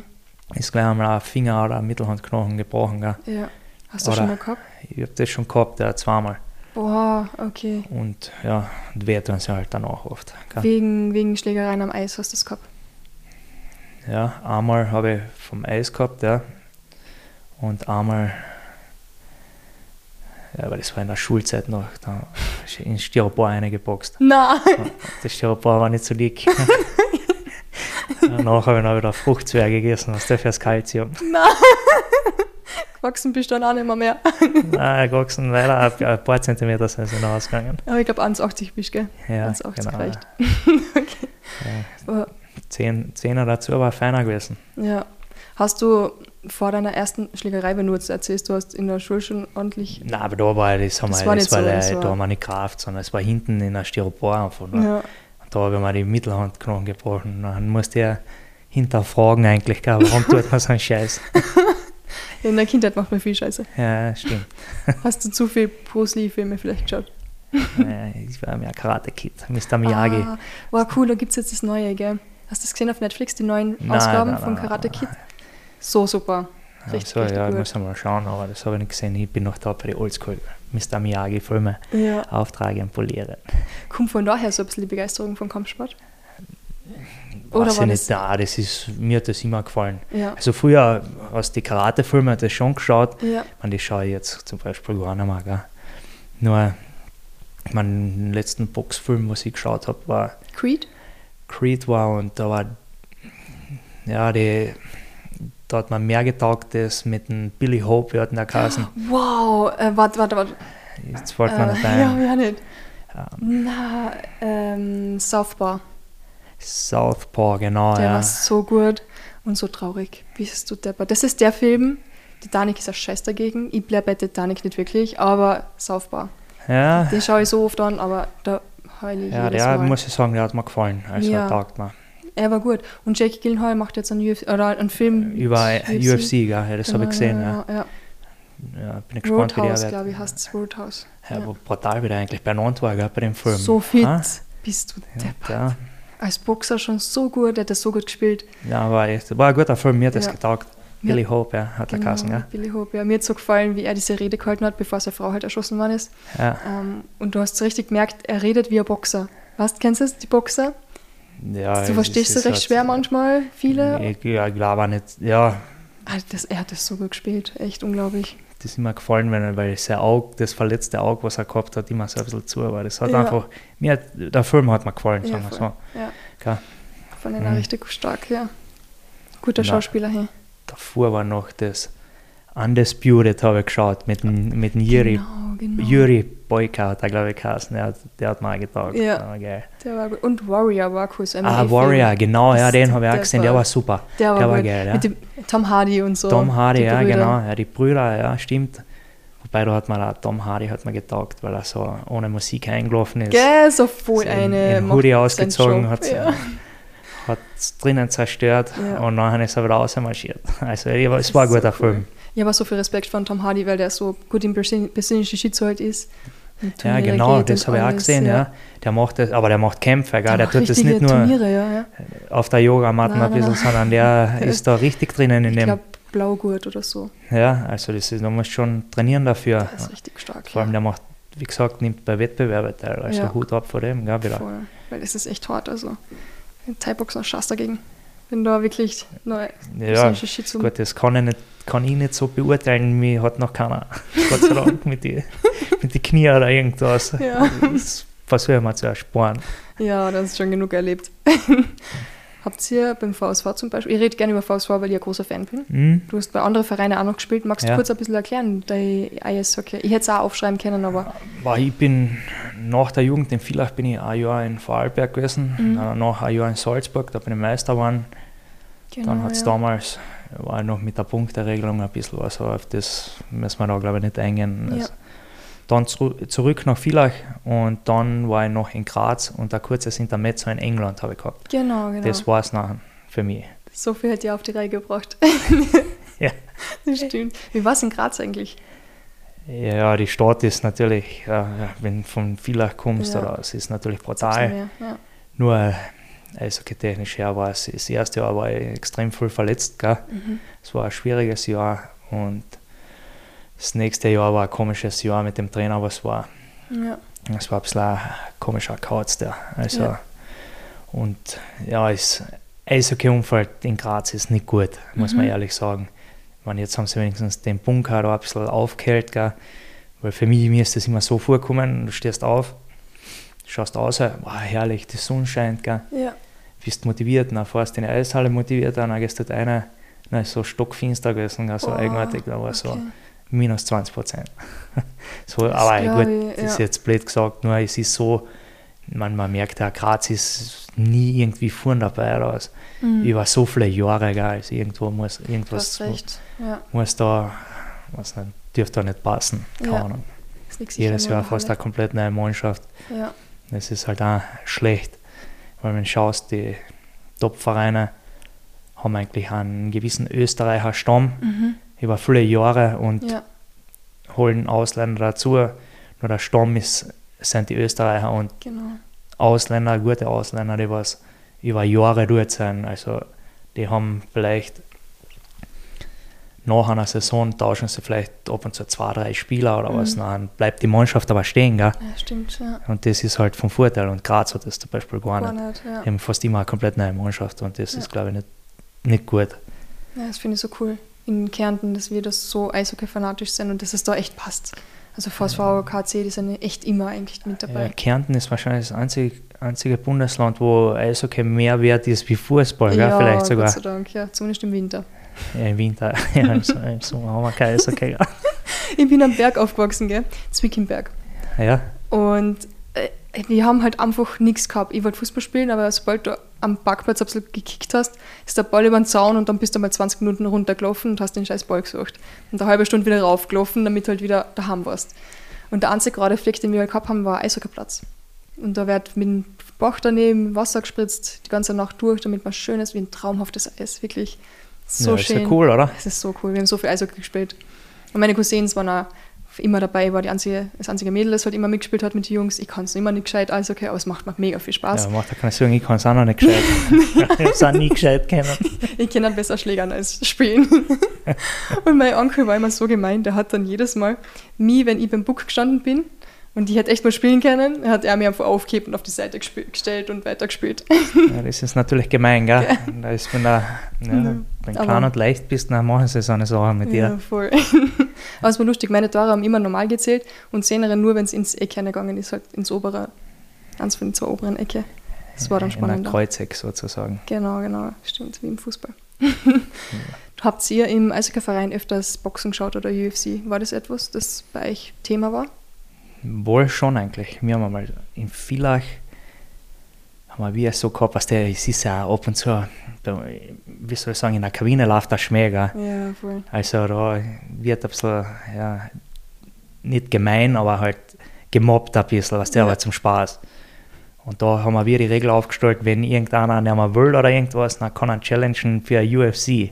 ist gleich einmal ein Finger oder ein Mittelhandknochen gebrochen, gell? Ja. Hast du Oder- schon mal gehabt? Ich hab das schon gehabt, ja, zweimal. Boah, okay. Und ja, und weh tun sie halt dann auch oft. Gell? Wegen, wegen Schlägereien am Eis hast du es gehabt. Ja, einmal habe ich vom Eis gehabt, ja. Und einmal, ja, aber das war in der Schulzeit noch, da in Styropor reingeboxt. Nein! Das Styropor war nicht so dick. [LAUGHS] Danach habe ich noch wieder Fruchtzwerge gegessen, was der fürs Kalzium. Nein! [LAUGHS] Gewachsen bist du dann auch nicht mehr. mehr. [LAUGHS] Nein, gewachsen leider ein, paar Zentimeter sind sie noch ausgegangen. Aber ich glaube 1,80 bist du, gell? Ja, 1,80 genau. reicht. [LAUGHS] Ja. Aber, Zehn, Zehner dazu war feiner gewesen. ja. Hast du vor deiner ersten Schlägerei, wenn du jetzt erzählst, du hast in der Schule schon ordentlich. Nein, aber da war das, haben Das wir, war das nicht war das da war- haben wir nicht Kraft, sondern es war hinten in der Styropor einfach. Ne? Ja. Und da habe ich mir die Mittelhandknochen gebrochen. Dann musste er hinterfragen eigentlich, gell, warum tut man so einen Scheiß? [LAUGHS] In der Kindheit macht man viel Scheiße. Ja, stimmt. [LAUGHS] Hast du zu viel Bruce Lee-Filme vielleicht geschaut? Ja, ich war mehr Karate-Kid, Mr. Miyagi. Ah, wow, cool, da gibt es jetzt das Neue, gell? Hast du das gesehen auf Netflix, die neuen Nein, Ausgaben nein, von Karate Kid? So super. Richtig, so, richtig ja, ich gut. muss mal schauen, aber das habe ich nicht gesehen. Ich bin noch da bei den Oldschool Mr. Miyagi-Filmen Ja. auftragen und polieren. Kommt von daher so ein bisschen die Begeisterung vom Kampfsport? Oder Weiß war ich das- nicht, nein, das ist, mir hat das immer gefallen. Ja. Also früher du die Karate-Filme das schon geschaut, Ja. Und die schaue ich jetzt zum Beispiel gar nicht mehr. Gell. Nur mein letzten Boxfilm, was ich geschaut habe, war Creed? Creed war und da war ja die da hat man mehr getaugt, das mit dem Billy Hope, wir hatten da geheißen. Wow, äh, warte, warte, warte. Jetzt fällt nicht Äh, ja, ein. ja nicht. Ähm, Na, ähm, Southpaw. Southpaw, genau, Der ja. war so gut und so traurig. Bist du depper. Das ist der Film. Titanic ist ein Scheiß dagegen. Ich bleibe bei Titanic nicht wirklich, aber Southpaw. Ja, Den schaue ich so oft an, aber da heule ich ja der Mal. muss ich sagen, der hat mir gefallen. Also Ja. taugt mir. Er war gut. Und Jake Gyllenhaal macht jetzt einen, UFC, oder einen Film. Über UFC, gell? Ja, das habe ich gesehen. Ja. Ja, ja. Bin ich gespannt, wie der Roadhouse, glaube ich, heißt es. Roadhouse. Ja, brutal wieder eigentlich benannt war, gell, bei dem Film. So fit Ah, bist du deppert. ja, Als Boxer schon so gut, er hat das so gut gespielt. Ja, war, echt, war ein guter Film, mir hat das Ja. getaugt. Billy Hope, ja, hat er geheißen, ja. Billy Hope, ja. Mir hat so gefallen, wie er diese Rede gehalten hat, bevor seine Frau halt erschossen worden ist. ja. Ähm, und du hast so richtig gemerkt, er redet wie ein Boxer. Weißt, kennst du das, die Boxer? ja du verstehst es recht halt- schwer manchmal, viele. Ich, ja, ich glaube auch nicht. Ja, Ah, das, er hat das so gut gespielt, echt unglaublich. Das ist immer gefallen, wenn, weil sein Auge, das verletzte Auge, was er gehabt hat, immer so ein bisschen zu war. Das hat Ja. einfach, mir hat, der Film hat mir gefallen, Ja, sagen wir so. Ja, von einer Mhm. richtig stark, ja. Guter Na. Schauspieler, hey. Davor war noch das Undisputed, habe ich geschaut, mit dem, mit dem Juri. Genau, genau. Juri Boyka hat er, glaube ich, geheißen. Der, hat- der hat auch getaugt. Ja. War geil. Der war gut. Und Warrior war cool. so Ah. Warrior, genau, ja, den habe ich auch gesehen, der war- war super. Der war, der war geil, ja. Mit dem Tom Hardy und so. Tom Hardy, ja, Brüder. genau. Ja, die Brüder, ja, stimmt. Wobei da hat man auch Tom Hardy hat mir getaugt, weil er so ohne Musik eingelaufen ist. Gell, so voll So eine. in Hoodie ausgezogen, Job. hat ja. [LAUGHS] hat drinnen zerstört Ja. und dann ist er wieder rausmarschiert. [LAUGHS] Also es war ein so guter cool. Film. Ich habe so viel Respekt von Tom Hardy, weil der so gut im persönlichen Jiu-Jitsu halt ist. Ja, genau, das habe ich auch gesehen, ja. Der macht das, aber der macht Kämpfe, gell? Der, macht tut das nicht nur Turniere, ja, ja. auf der Yogamatte ein bisschen, sondern der [LAUGHS] ist da richtig drinnen in Ich dem. Blaugurt oder so. Ja, also das ist, musst du schon trainieren dafür. Der ist richtig stark. Vor allem ja. der macht, wie gesagt, nimmt bei Wettbewerben teil. Also Ja. Hut ab vor dem, gell, wieder. Voll. Weil das ist echt hart. Also, ein Thai-Boxer schaust dagegen. Wenn da wirklich neu Ja, gut, das kann ich nicht, kann ich nicht so beurteilen, mir hat noch keiner. [LAUGHS] Gott sei Dank mit den [LAUGHS] mit die Knie oder irgendwas. Ja. Das versuche ich mal zu ersparen. Ja, das ist schon genug erlebt. [LAUGHS] Habt ihr beim VSV zum Beispiel, ich rede gerne über VSV, weil ich ein großer Fan bin. Hm? Du hast bei anderen Vereinen auch noch gespielt. Magst du Ja. kurz ein bisschen erklären, dein Eishockey? Ich hätte es auch aufschreiben können, aber War, ich bin nach der Jugend in Villach bin ich ein Jahr in Vorarlberg gewesen, Mhm. dann noch ein Jahr in Salzburg, da bin ich Meister geworden. genau, dann hat es ja. damals, war noch mit der Punkteregelung ein bisschen was, aber auf das müssen wir da glaube ich nicht eingehen. Ja. Also, dann zurü zurück nach Villach und dann war ich noch in Graz und ein kurzes Intermezzo in England habe ich gehabt. Genau, genau. Das war es nachher für mich. so viel hätte ich auf die Reihe gebracht. [LAUGHS] [LAUGHS] Ja. Das stimmt. Wie war es in Graz eigentlich? Ja, die Stadt ist natürlich, äh, wenn du von Villach kommst, Ja. oder, es ist natürlich brutal. Ja. Nur eishockey-technisch her war es, das erste Jahr war ich extrem viel verletzt. Gell? Mhm. Es war ein schwieriges Jahr und das nächste Jahr war ein komisches Jahr mit dem Trainer, was war. ja. Es war ein bisschen ein komischer Kauz der. Also, Ja. Und ja, das Eishockey-Umfeld in Graz ist nicht gut, muss man Mhm. ehrlich sagen. Ich meine, jetzt haben sie wenigstens den Bunker da ein bisschen aufgehellt, gell? weil für mich, mir ist das immer so vorgekommen, du stehst auf, schaust aus, wow, herrlich, die Sonne scheint, gell? ja. bist motiviert, dann fährst du in die Eishalle motiviert, dann gehst du dort rein, Dann ist so stockfinster gewesen, also Oh, eigenartig, da war so okay. Minus 20 Prozent. [LAUGHS] so, Das aber gut, ich, das ist ja. jetzt blöd gesagt, nur es ist so, man, man merkt ja, Graz ist nie irgendwie vorn dabei oder was. Mhm. Über so viele Jahre, gell, also irgendwo muss irgendwas recht. Ja. muss da, was nicht, dürfte da nicht passen. Keine Ja. Ahnung. Jedes Jahr fast eine komplett neue Mannschaft. Ja. Das ist halt auch schlecht, weil wenn du schaust, die Top-Vereine haben eigentlich einen gewissen Österreicher Stamm Mhm. Über viele Jahre und Ja. holen Ausländer dazu. Nur der Stamm ist, sind die Österreicher und Genau. Ausländer, gute Ausländer, die was über Jahre dort sind. Also die haben vielleicht nach einer Saison tauschen sie vielleicht ab und zu zwei, drei Spieler oder was, Mhm. dann bleibt die Mannschaft aber stehen. Gell? Ja, stimmt. Ja. Und das ist halt vom Vorteil. Und Graz hat das zum Beispiel gar Gar nicht. nicht. Ja. Die haben fast immer eine komplett neue Mannschaft und das Ja. ist, glaube ich, nicht, nicht gut. ja, das finde ich so cool. In Kärnten, dass wir das so eishockey-fanatisch sind und dass es da echt passt. Also VSV, KC, die sind echt immer eigentlich mit Ja, dabei. Kärnten ist wahrscheinlich das einzige, einzige Bundesland, wo Eishockey mehr wert ist wie Fußball, gell? vielleicht sogar. Gott sei Dank, ja, zumindest im Winter. Ja, Im Winter. [LAUGHS] Ja, im, Sommer- im Sommer haben wir kein Eishockey. [LAUGHS] Ich bin am Berg aufgewachsen, gell? Zwickimberg. Ja, Und wir haben halt einfach nichts gehabt. Ich wollte Fußball spielen, aber sobald du am Parkplatz bisschen gekickt hast, ist der Ball über den Zaun und dann bist du mal 20 Minuten runtergelaufen und hast den scheiß Ball gesucht. Und eine halbe Stunde wieder raufgelaufen, damit du halt wieder daheim warst. Und der einzige gerade Fleck, den wir halt gehabt haben, war Eishockeyplatz. Und da wird mit dem Bach daneben Wasser gespritzt, die ganze Nacht durch, damit man schön ist, wie ein traumhaftes Eis. Wirklich so ja, ist schön. ja cool, oder? Es ist so cool. Wir haben so viel Eishockey gespielt. Und meine Cousins waren auch immer dabei. War die einzige, das einzige Mädel, das halt immer mitgespielt hat mit den Jungs. Ich kann es immer nicht gescheit Eishockey, aber es macht mir mega viel Spaß. Ja, macht ja keine Sorgen, ich kann es auch noch nicht gescheit. [LAUGHS] ich habe es auch nie gescheit kennen. Ich kann halt besser Schlägern als spielen. [LAUGHS] und mein Onkel war immer so gemein, der hat dann jedes Mal mich, wenn ich beim Buck gestanden bin und ich hätte echt mal spielen können, hat er mir einfach aufgehebt und auf die Seite gestellt und weitergespielt. Ja, das ist natürlich gemein, gell? [LAUGHS] Da ist, wenn du ja. Wenn klein und leicht bist, dann machen sie so eine Sache mit Ja, dir. voll. [LAUGHS] Aber es war lustig, meine Tore haben immer normal gezählt und Zehnerin nur, wenn es ins Eck gegangen ist, halt ins obere, eins von den zwei oberen Ecke. Das war dann spannend. Kreuzeck sozusagen. Genau, genau, stimmt, wie im Fußball. [LAUGHS] [LAUGHS] Habt ihr im Eishockey-Verein öfters Boxen geschaut oder UFC? War das etwas, das bei euch Thema war? Wohl schon eigentlich. Wir haben einmal in Villach haben wir wie so gehabt, was der, es ist ja ab und zu, da, wie soll ich sagen, in der Kabine läuft der Schmäh, gell? Ja, voll. Also da wird ein bisschen, ja, nicht gemein, aber halt gemobbt ein bisschen, was der Ja. aber zum Spaß. Und da haben wir die Regel aufgestellt, wenn irgendeiner nicht mehr will oder irgendwas, dann kann er challengen für UFC.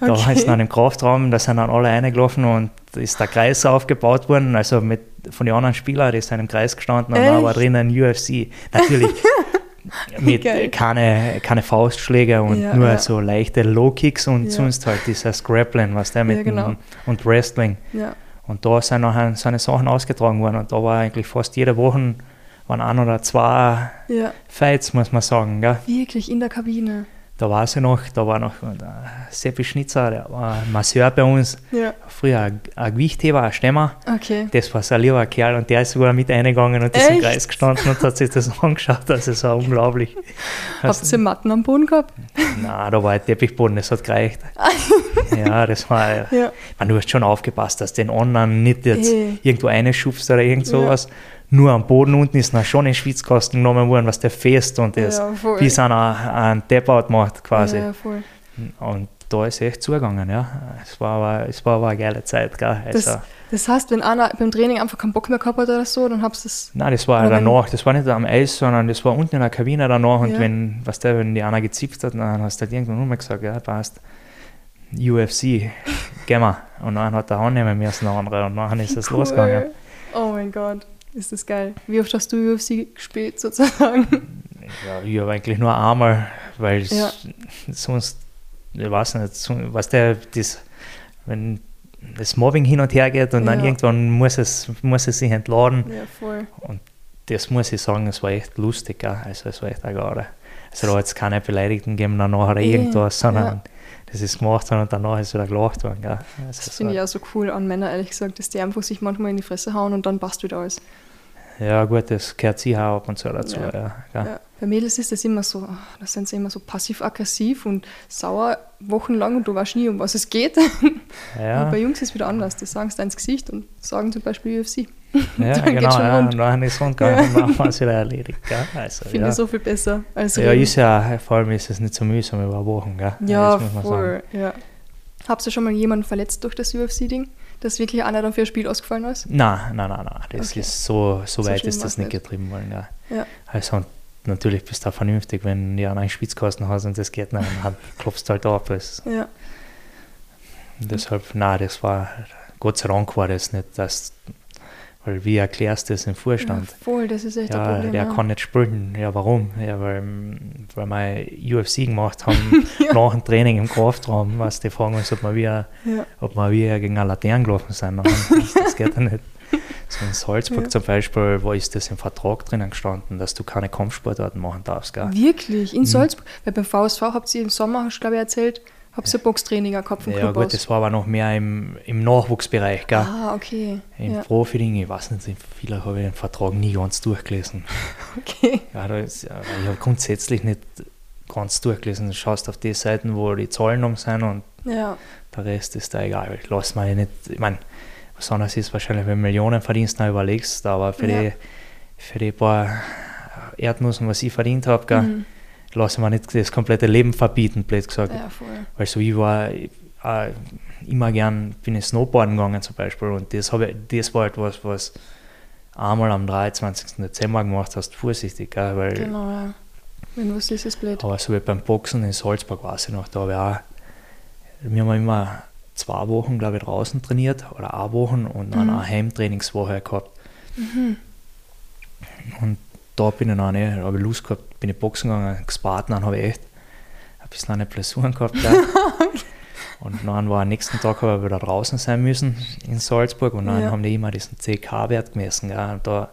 Da Okay. ist dann im Kraftraum, da sind dann alle reingelaufen und ist der Kreis aufgebaut worden, also mit, von den anderen Spielern, die sind im Kreis gestanden und da war Echt? drinnen UFC. Natürlich [LAUGHS] mit Geil. keine, keine Faustschläge und Ja, nur ja. so leichte Low-Kicks und Ja. sonst halt dieses Grappling, was der mit genau. und Wrestling. Und da sind nachher seine Sachen ausgetragen worden und da war eigentlich fast jede Woche waren ein oder zwei. Fights, muss man sagen. Gell? Wirklich, in der Kabine. Da war sie noch, da war noch Seppi Schnitzer, der war Masseur bei uns, Ja, früher ein, ein Gewichtheber, ein Stemmer. okay. Das war so ein lieber Kerl und der ist sogar mit eingegangen und ist im? Kreis gestanden und hat sich das [LAUGHS] angeschaut. Also es war unglaublich. Habt ihr Matten am Boden gehabt? Nein, da war ein Teppichboden, das hat gereicht. [LAUGHS] ja, das war. Ja. Man, du hast schon aufgepasst, dass den anderen nicht jetzt Eh. irgendwo reinschubst oder irgend Ja. Nur am Boden unten ist noch schon in Schwitzkasten genommen worden, was der fest und das Ja, voll. bis einer einen Tap-Out macht quasi. Ja, voll. Und da ist echt zugegangen, ja. Es war aber, es war aber eine geile Zeit, gell. Also, Das, das heißt, wenn einer beim Training einfach keinen Bock mehr gehabt hat oder so, dann habt ihr das. Nein, das war danach, das war nicht am Eis, sondern das war unten in der Kabine danach und Ja. wenn, was der, wenn die einer gezipft hat, dann hast du halt irgendwann nur gesagt, ja, passt. UFC, gehen wir. Und dann hat er annehmen müssen, der andere, und dann ist es [LAUGHS] Cool. losgegangen. Oh mein Gott, ist das geil. Wie oft hast du UFC gespielt, sozusagen? Ja, ich habe eigentlich nur einmal, weil es Ja. sonst, ich weiß nicht, was der, das, wenn das Mobbing hin und her geht und dann Ja. irgendwann muss es, muss es sich entladen. Ja, voll. Das muss ich sagen, es war echt lustig, also es war echt eine Garde. Also da hat es keine Beleidigten gegeben danach oder irgendwas, sondern ja. das ist gemacht worden und danach ist wieder gelacht worden. Gell? Also Das es finde ich auch so cool an Männern, ehrlich gesagt, dass die einfach sich manchmal in die Fresse hauen und dann passt wieder alles. Ja, gut, das gehört sicher auch ab und zu dazu. Ja. Ja. Ja, Ja. Bei Mädels ist das immer so, da sind sie immer so passiv-aggressiv und sauer wochenlang und du weißt nie, um was es geht. [LAUGHS] ja. Und bei Jungs ist es wieder anders. Die sagen es dir ins Gesicht und sagen zum Beispiel UFC. ja [LAUGHS] dann geht's genau. schon Ja. rund. Und dann ist rund gegangen und dann war es wieder erledigt. Gell? [LAUGHS] Also, Finde ja. ich so viel besser als ja, reden. ist ja, vor allem ist es nicht so mühsam über Wochen. Gell? Ja, voll. Ja. Habt ihr schon mal jemanden verletzt durch das UFC-Ding? Dass wirklich einer dann für ein Spiel ausgefallen ist? Nein, nein, nein, nein. Das Okay. ist so, so So weit ist das nicht nicht. getrieben worden. Ja. Ja. Also natürlich bist du auch vernünftig, wenn du einen Spitzkasten hast und das geht nicht, dann [LAUGHS] klopfst du halt ab. Das, Ja. deshalb, nein, das war, Gott sei Dank war das nicht, das, weil wie erklärst du das im ja. Vorstand? Voll, das ist echt ein Ja, Problem. der ja. kann nicht spielen. Ja, warum? Ja, weil, weil wir UFC gemacht haben, [LAUGHS] nach dem Training im Kraftraum, was die fragen uns, ob wir, wie, ja. ob wir wie gegen eine Laterne gelaufen sind. Das geht ja nicht. [LAUGHS] So in Salzburg Ja. zum Beispiel, wo ist das im Vertrag drinnen gestanden, dass du keine Kampfsportarten machen darfst. Gell? Wirklich? In Mhm. Salzburg? Weil beim VSV habt ihr im Sommer, glaube ich erzählt, Boxtraining gehabt vom Ja gut, das war aber noch mehr im, im Nachwuchsbereich. Gell? Ah, okay. Im Ja. Profi-Ding, ich weiß nicht, vielleicht habe ich den Vertrag nie ganz durchgelesen. [LAUGHS] Okay. Ja, da ist, ja, ich habe grundsätzlich nicht ganz durchgelesen. Du schaust auf die Seiten, wo die Zahlen um sind und Ja. der Rest ist da egal. Ich lasse mir nicht, ich meine, was anderes ist wahrscheinlich, wenn du Millionen verdienst, dann überlegst du, aber für, Ja. die, für die paar Erdnussen, was ich verdient habe, Mhm. Lasse ich mir nicht das komplette Leben verbieten, blöd gesagt. Ja, voll. Weil so ich war äh, immer gern, bin ich Snowboarden gegangen zum Beispiel und das, ich, das war etwas, was einmal am 23. Dezember gemacht hast, vorsichtig, gell, weil Genau, ja. Wenn was ist, ist blöd. aber so wie beim Boxen in Salzburg weiß ich noch, da habe ich auch, wir haben immer zwei Wochen, glaube ich, draußen trainiert oder eine Woche und dann Mhm. eine Heimtrainingswoche gehabt. Mhm. Und da bin ich dann nicht, da habe ich Lust gehabt, bin ich Boxen gegangen, gespart, dann habe ich echt ein bisschen eine Blessuren gehabt. [LAUGHS] Und dann war am nächsten Tag habe ich wieder draußen sein müssen in Salzburg und dann Ja. haben die immer diesen CK-Wert gemessen. Gell? Und da,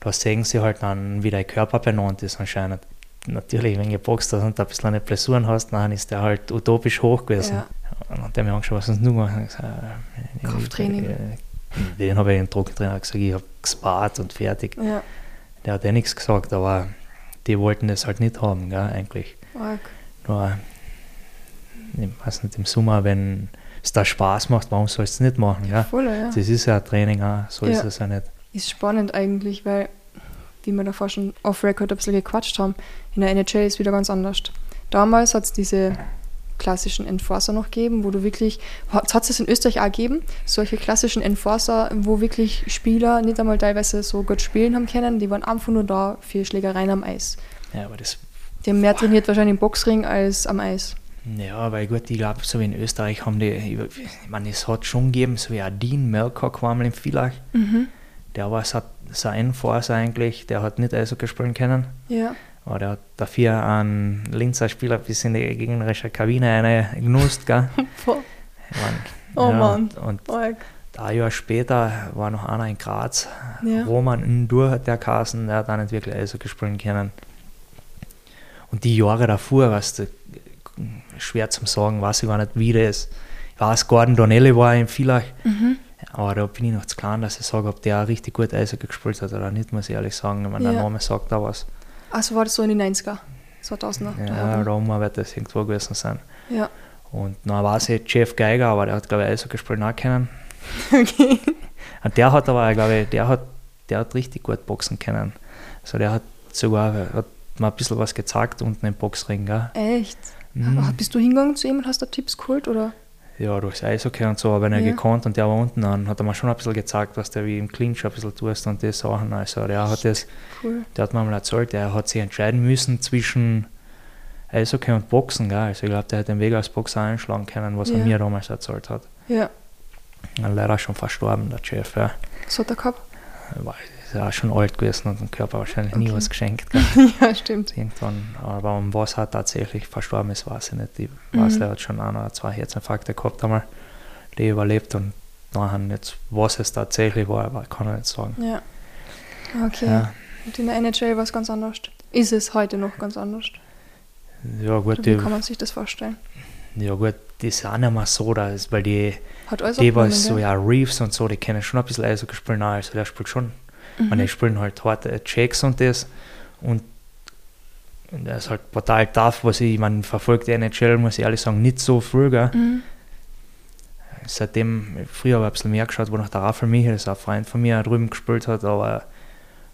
da sehen sie halt dann, wie dein Körper benannt ist anscheinend. Natürlich, wenn du geboxt hast und da ein bisschen eine Blessuren hast, dann ist der halt utopisch hoch gewesen. Ja. Und dann hat er mir angeschaut, was? Ich gesagt, äh, Krafttraining. Den habe ich den Trockentrainer gesagt, ich habe gespart und fertig. Ja. Der hat ja nichts gesagt, aber die wollten das halt nicht haben, gell, eigentlich. Arg. Nur, ich weiß nicht, im Sommer, wenn es da Spaß macht, warum sollst du es nicht machen, gell? Voll, ja. Das ist ja ein Training, auch, so ist Ja. es ja nicht. Ist spannend eigentlich, weil, wie wir davor schon off-Record ein bisschen gequatscht haben, in der NHL ist wieder ganz anders. Damals hat es diese klassischen Enforcer noch gegeben, wo du wirklich, hat es in Österreich auch gegeben, solche klassischen Enforcer, wo wirklich Spieler nicht einmal teilweise so gut spielen haben können, die waren einfach nur da für Schlägereien am Eis. Ja, aber das, Die haben mehr trainiert wahrscheinlich im Boxring als am Eis. ja, weil gut, ich glaube, so wie in Österreich haben die, ich, meine, es hat schon gegeben, so wie ein Dean Melcock war mal im Villach, Mhm. der war so so ein Enforcer eigentlich, der hat nicht Eishockey spielen können. Ja. Aber der hat dafür einen Linzer Spieler bis in die gegnerische Kabine eine gell? [LAUGHS] Boah. Mein, Oh Mann. Und Arg. ein Jahr später war noch einer in Graz, Ja. Roman hat der Kassen, der hat auch nicht wirklich Eishockey spielen können. Und die Jahre davor, was du, schwer zum sagen, weiß ich gar nicht, wie das. Ich weiß, Gordon Donnelly war im Villach, Mhm. aber da bin ich noch zu klein, dass ich sage, ob der richtig gut Eishockey gespielt hat oder nicht, muss ich ehrlich sagen. Ich meine, der Ja. Name sagt da was. Also war das so in den 90er, 2000er. Ja, da wird das irgendwo gewesen sein. ja. Und dann weiß ich Jeff Geiger, aber der hat, glaube ich, Eishockey spielen auch können. [LAUGHS] Okay. Und der hat aber, glaube ich, der hat, der hat richtig gut boxen können. Also der hat sogar hat mir ein bisschen was gezeigt unten im Boxring. Gell? Echt? Mhm. Bist du hingegangen zu ihm und hast da Tipps geholt? Oder? Ja, durchs Eishockey und so, aber wenn er Ja. gekonnt und der war unten, dann hat er mir schon ein bisschen gezeigt, was der wie im Clinch ein bisschen tust und die Sachen. Also der hat das, Cool. der hat mir mal erzählt, der hat sich entscheiden müssen zwischen Eishockey und Boxen. Gell? Also ich glaube, der hat den Weg als Boxer einschlagen können, was er Ja. mir damals erzählt hat. Ja, Ja, leider schon verstorben, der Chef. Ja. was hat er gehabt? Er war ist ja auch schon alt gewesen und dem Körper wahrscheinlich nie Okay. was geschenkt. [LAUGHS] Ja, stimmt. Irgendwann, aber um was er tatsächlich verstorben ist, weiß ich nicht. Ich weiß, Mhm. der hat schon ein oder zwei Herzinfarkte gehabt einmal, die überlebt und nachher jetzt, was es tatsächlich war, aber kann ich nicht sagen. Ja. Okay. Ja, Und in der NHL war es ganz anders. Ist es heute noch ganz anders? ja gut, Oder wie die, kann man sich das vorstellen? ja gut, die sind auch nicht mehr so, dass, weil die, Hat alles die was so, ja, Reeves und so, die kennen schon ein bisschen Eishockey spielen, also der spielt schon Mhm. Und die spielen halt harte Checks und das. Und, er ist halt total tough, was ich, man verfolgt die NHL, muss ich ehrlich sagen, nicht so früh. Gell? Mhm. Seitdem, früher habe ich ein bisschen mehr geschaut, wo noch der Rafael Michael, das ist ein Freund von mir, drüben gespielt hat, aber,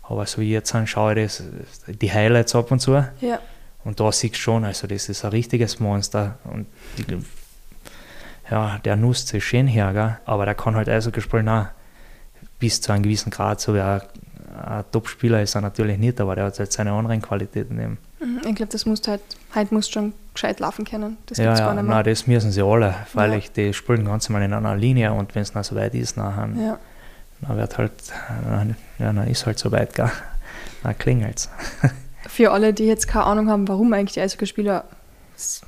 aber so wie jetzt schaue ich das, die Highlights ab und zu. Ja. Und da siehst du schon, also das ist ein richtiges Monster. Und die, ja, der nutzt sich schön her, gell? aber der kann halt also gespielt auch bis zu einem gewissen Grad, so wie ein, ein Top-Spieler ist er natürlich nicht, aber der hat halt seine anderen Qualitäten eben. Mhm, ich glaube, das musst halt, halt musst schon gescheit laufen können. Das ja, ja nein, das müssen sie alle, weil ja. ich, die spielen ganz mal in einer Linie und wenn es noch so weit ist, nachher, ja. dann wird halt, ja, dann ist halt so weit, gell? dann klingelt es. [LAUGHS] Für alle, die jetzt keine Ahnung haben, warum eigentlich die Eishockeyspieler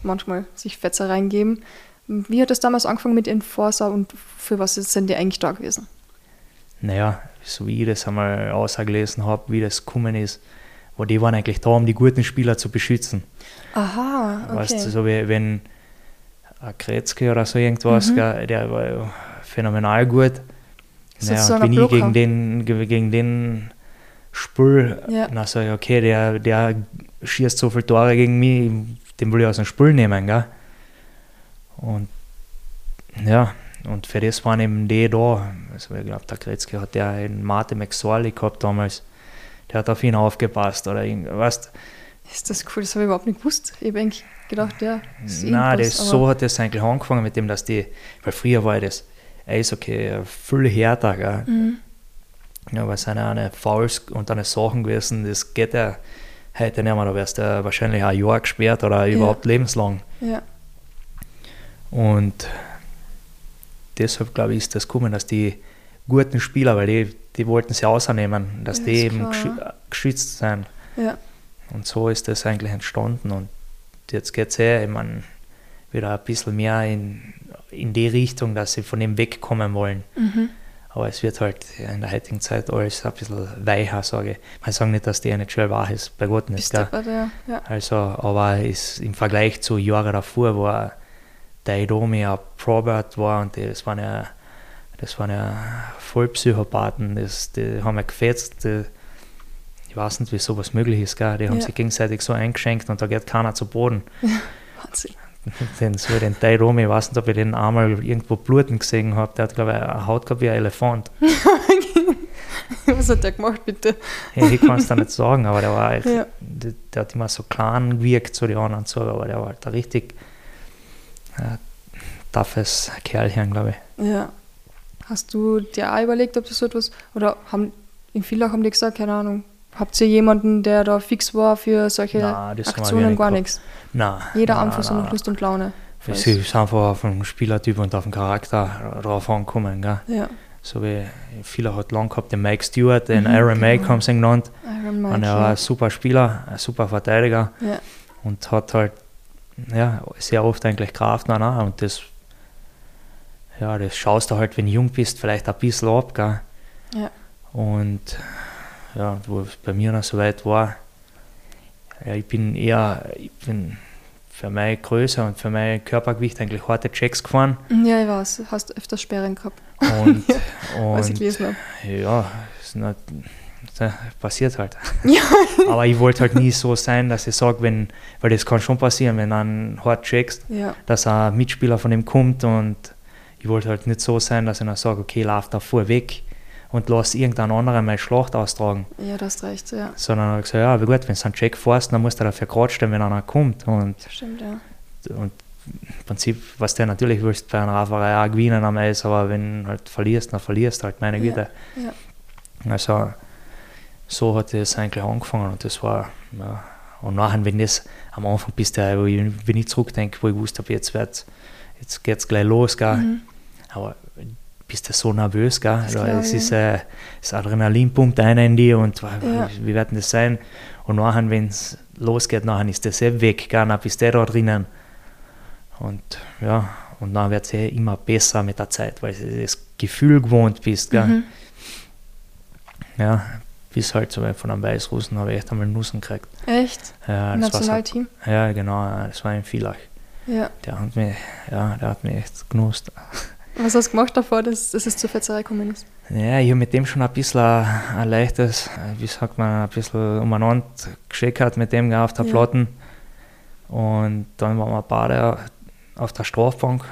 manchmal sich Fetzer reingeben, wie hat das damals angefangen mit Enforcer und für was sind die eigentlich da gewesen? Naja, so wie ich das einmal ausgelesen habe, wie das gekommen ist, wo die waren eigentlich da, um die guten Spieler zu beschützen. Aha, okay. Weißt du, so wie wenn ein Kretzke oder so irgendwas, mhm. der war phänomenal gut. Naja, so bin ich gegen den, gegen den Spül, ja. dann sage ich, okay, der, der schießt so viele Tore gegen mich, den will ich aus dem Spül nehmen, gell? Und ja, und für das waren eben die da. Also ich glaube, der Kretzke hat ja einen Martin McSorley gehabt damals. Der hat auf ihn aufgepasst oder irgendwas. Ist das cool? Das habe ich überhaupt nicht gewusst. Ich habe eigentlich gedacht, ja. Nein, das, so hat das eigentlich angefangen mit dem, dass die, weil früher war das Eishockey viel härter, gell? Mhm. Ja, weil es eine, eine Fouls und eine Sachen gewesen, das geht ja heute nicht mehr, da wärst du wahrscheinlich ein Jahr gesperrt oder überhaupt ja. lebenslang. Ja. Und deshalb glaube ich, ist das gekommen, dass die guten Spieler, weil die, die wollten sie außernehmen, dass ja, die eben klar. geschützt sind. Ja. Und so ist das eigentlich entstanden. Und jetzt geht es eh, ich wieder ein bisschen mehr in, in die Richtung, dass sie von dem wegkommen wollen. Mhm. Aber es wird halt in der heutigen Zeit alles ein bisschen weicher, sage ich. Man sagt nicht, dass die NHL wahr ist, bei Gott nicht. Ja. Ja. Also, aber ist im Vergleich zu Jahren davor, wo der Idomi ein Probert war und das waren ja, das waren ja Vollpsychopathen, das, die haben ja gefetzt. Die, ich weiß nicht, wie sowas möglich ist, gell? die haben ja. sich gegenseitig so eingeschenkt und da geht keiner zu Boden. [LAUGHS] Wahnsinn. [LAUGHS] Den, so den Dairomi, ich weiß nicht, ob ich den einmal irgendwo bluten gesehen habe, der hat, glaube ich, eine Haut gehabt wie ein Elefant. [LAUGHS] Was hat der gemacht, bitte? Ja, ich kann es da nicht sagen, aber der war halt, ja. der, der, hat immer so klein gewirkt, so die anderen so, aber der war halt richtig äh, toughes Kerlchen, glaube ich. Ja. Hast du dir auch überlegt, ob das so etwas, oder haben in Villach haben die gesagt, keine Ahnung, habt ihr jemanden, der da fix war für solche nein, Aktionen, gar nichts? Nein. Jeder nein, einfach so nach Lust und Laune. Es ist einfach auf den Spielertyp und auf den Charakter drauf angekommen. Gell? Ja. So wie viele hat lang gehabt, den Mike Stewart, den mhm, Iron Mike genau. haben sie genannt. Iron Mike, und er war ein super Spieler, ein super Verteidiger ja. und hat halt ja, sehr oft eigentlich Kraft nach und das, ja, das schaust du halt, wenn du jung bist, vielleicht ein bisschen ab, gell? Ja. Und ja, wo es bei mir noch so weit war, ja, ich bin eher, ich bin für meine Größe und für mein Körpergewicht eigentlich harte Checks gefahren. Ja, ich weiß, hast öfters Sperren gehabt. Und, [LAUGHS] ja, und was ich gelesen habe. Ja, ist nicht, passiert halt. Ja. [LAUGHS] Aber ich wollte halt nie so sein, dass ich sage, wenn, weil das kann schon passieren, wenn du einen hart checkst, ja. dass ein Mitspieler von ihm kommt und ich wollte halt nicht so sein, dass ich dann sage, okay, lauf da vorweg und lass irgendeinen anderen meine Schlacht austragen. Ja, das recht, ja. Sondern habe ich gesagt, ja, wie gut, wenn du einen Check fährst, dann musst du dafür gerade stehen, wenn einer kommt. Und, Stimmt, ja. Und im Prinzip, was du natürlich willst bei einer Rafferei auch gewinnen am Eis, aber wenn du halt verlierst, dann verlierst du halt, meine Güte. Ja, ja. Also, so hat es eigentlich angefangen und das war, ja, und nachher, wenn das am Anfang bist, wenn ich zurückdenke, wo ich wusste, jetzt, wird's, jetzt geht es gleich los, gell? Mhm. aber bist du so nervös, gell? Also, es ist äh, das Adrenalin pumpt ein in dir und ja. wie wird das sein? Und nachher, wenn es losgeht, nachher ist das eh weg, gell? dann bist du da drinnen. Und ja, und dann wird es eh immer besser mit der Zeit, weil du das Gefühl gewohnt bist. Gell? Mhm. Ja, bis halt so von einem Weißrussen habe ich echt einmal Nussen gekriegt. Echt? Ja, das Nationalteam? So, ja, genau, das war in Villach. Ja. Der hat mich, ja, der hat mich echt genusst. Was hast du gemacht davor, dass, dass es zur Fetzerei gekommen ist? Ja, ich habe mit dem schon ein bisschen ein, ein leichtes, wie sagt man, ein bisschen umeinander geschickt mit dem auf der Ja. Platten. Und dann waren wir beide auf der Strafbank.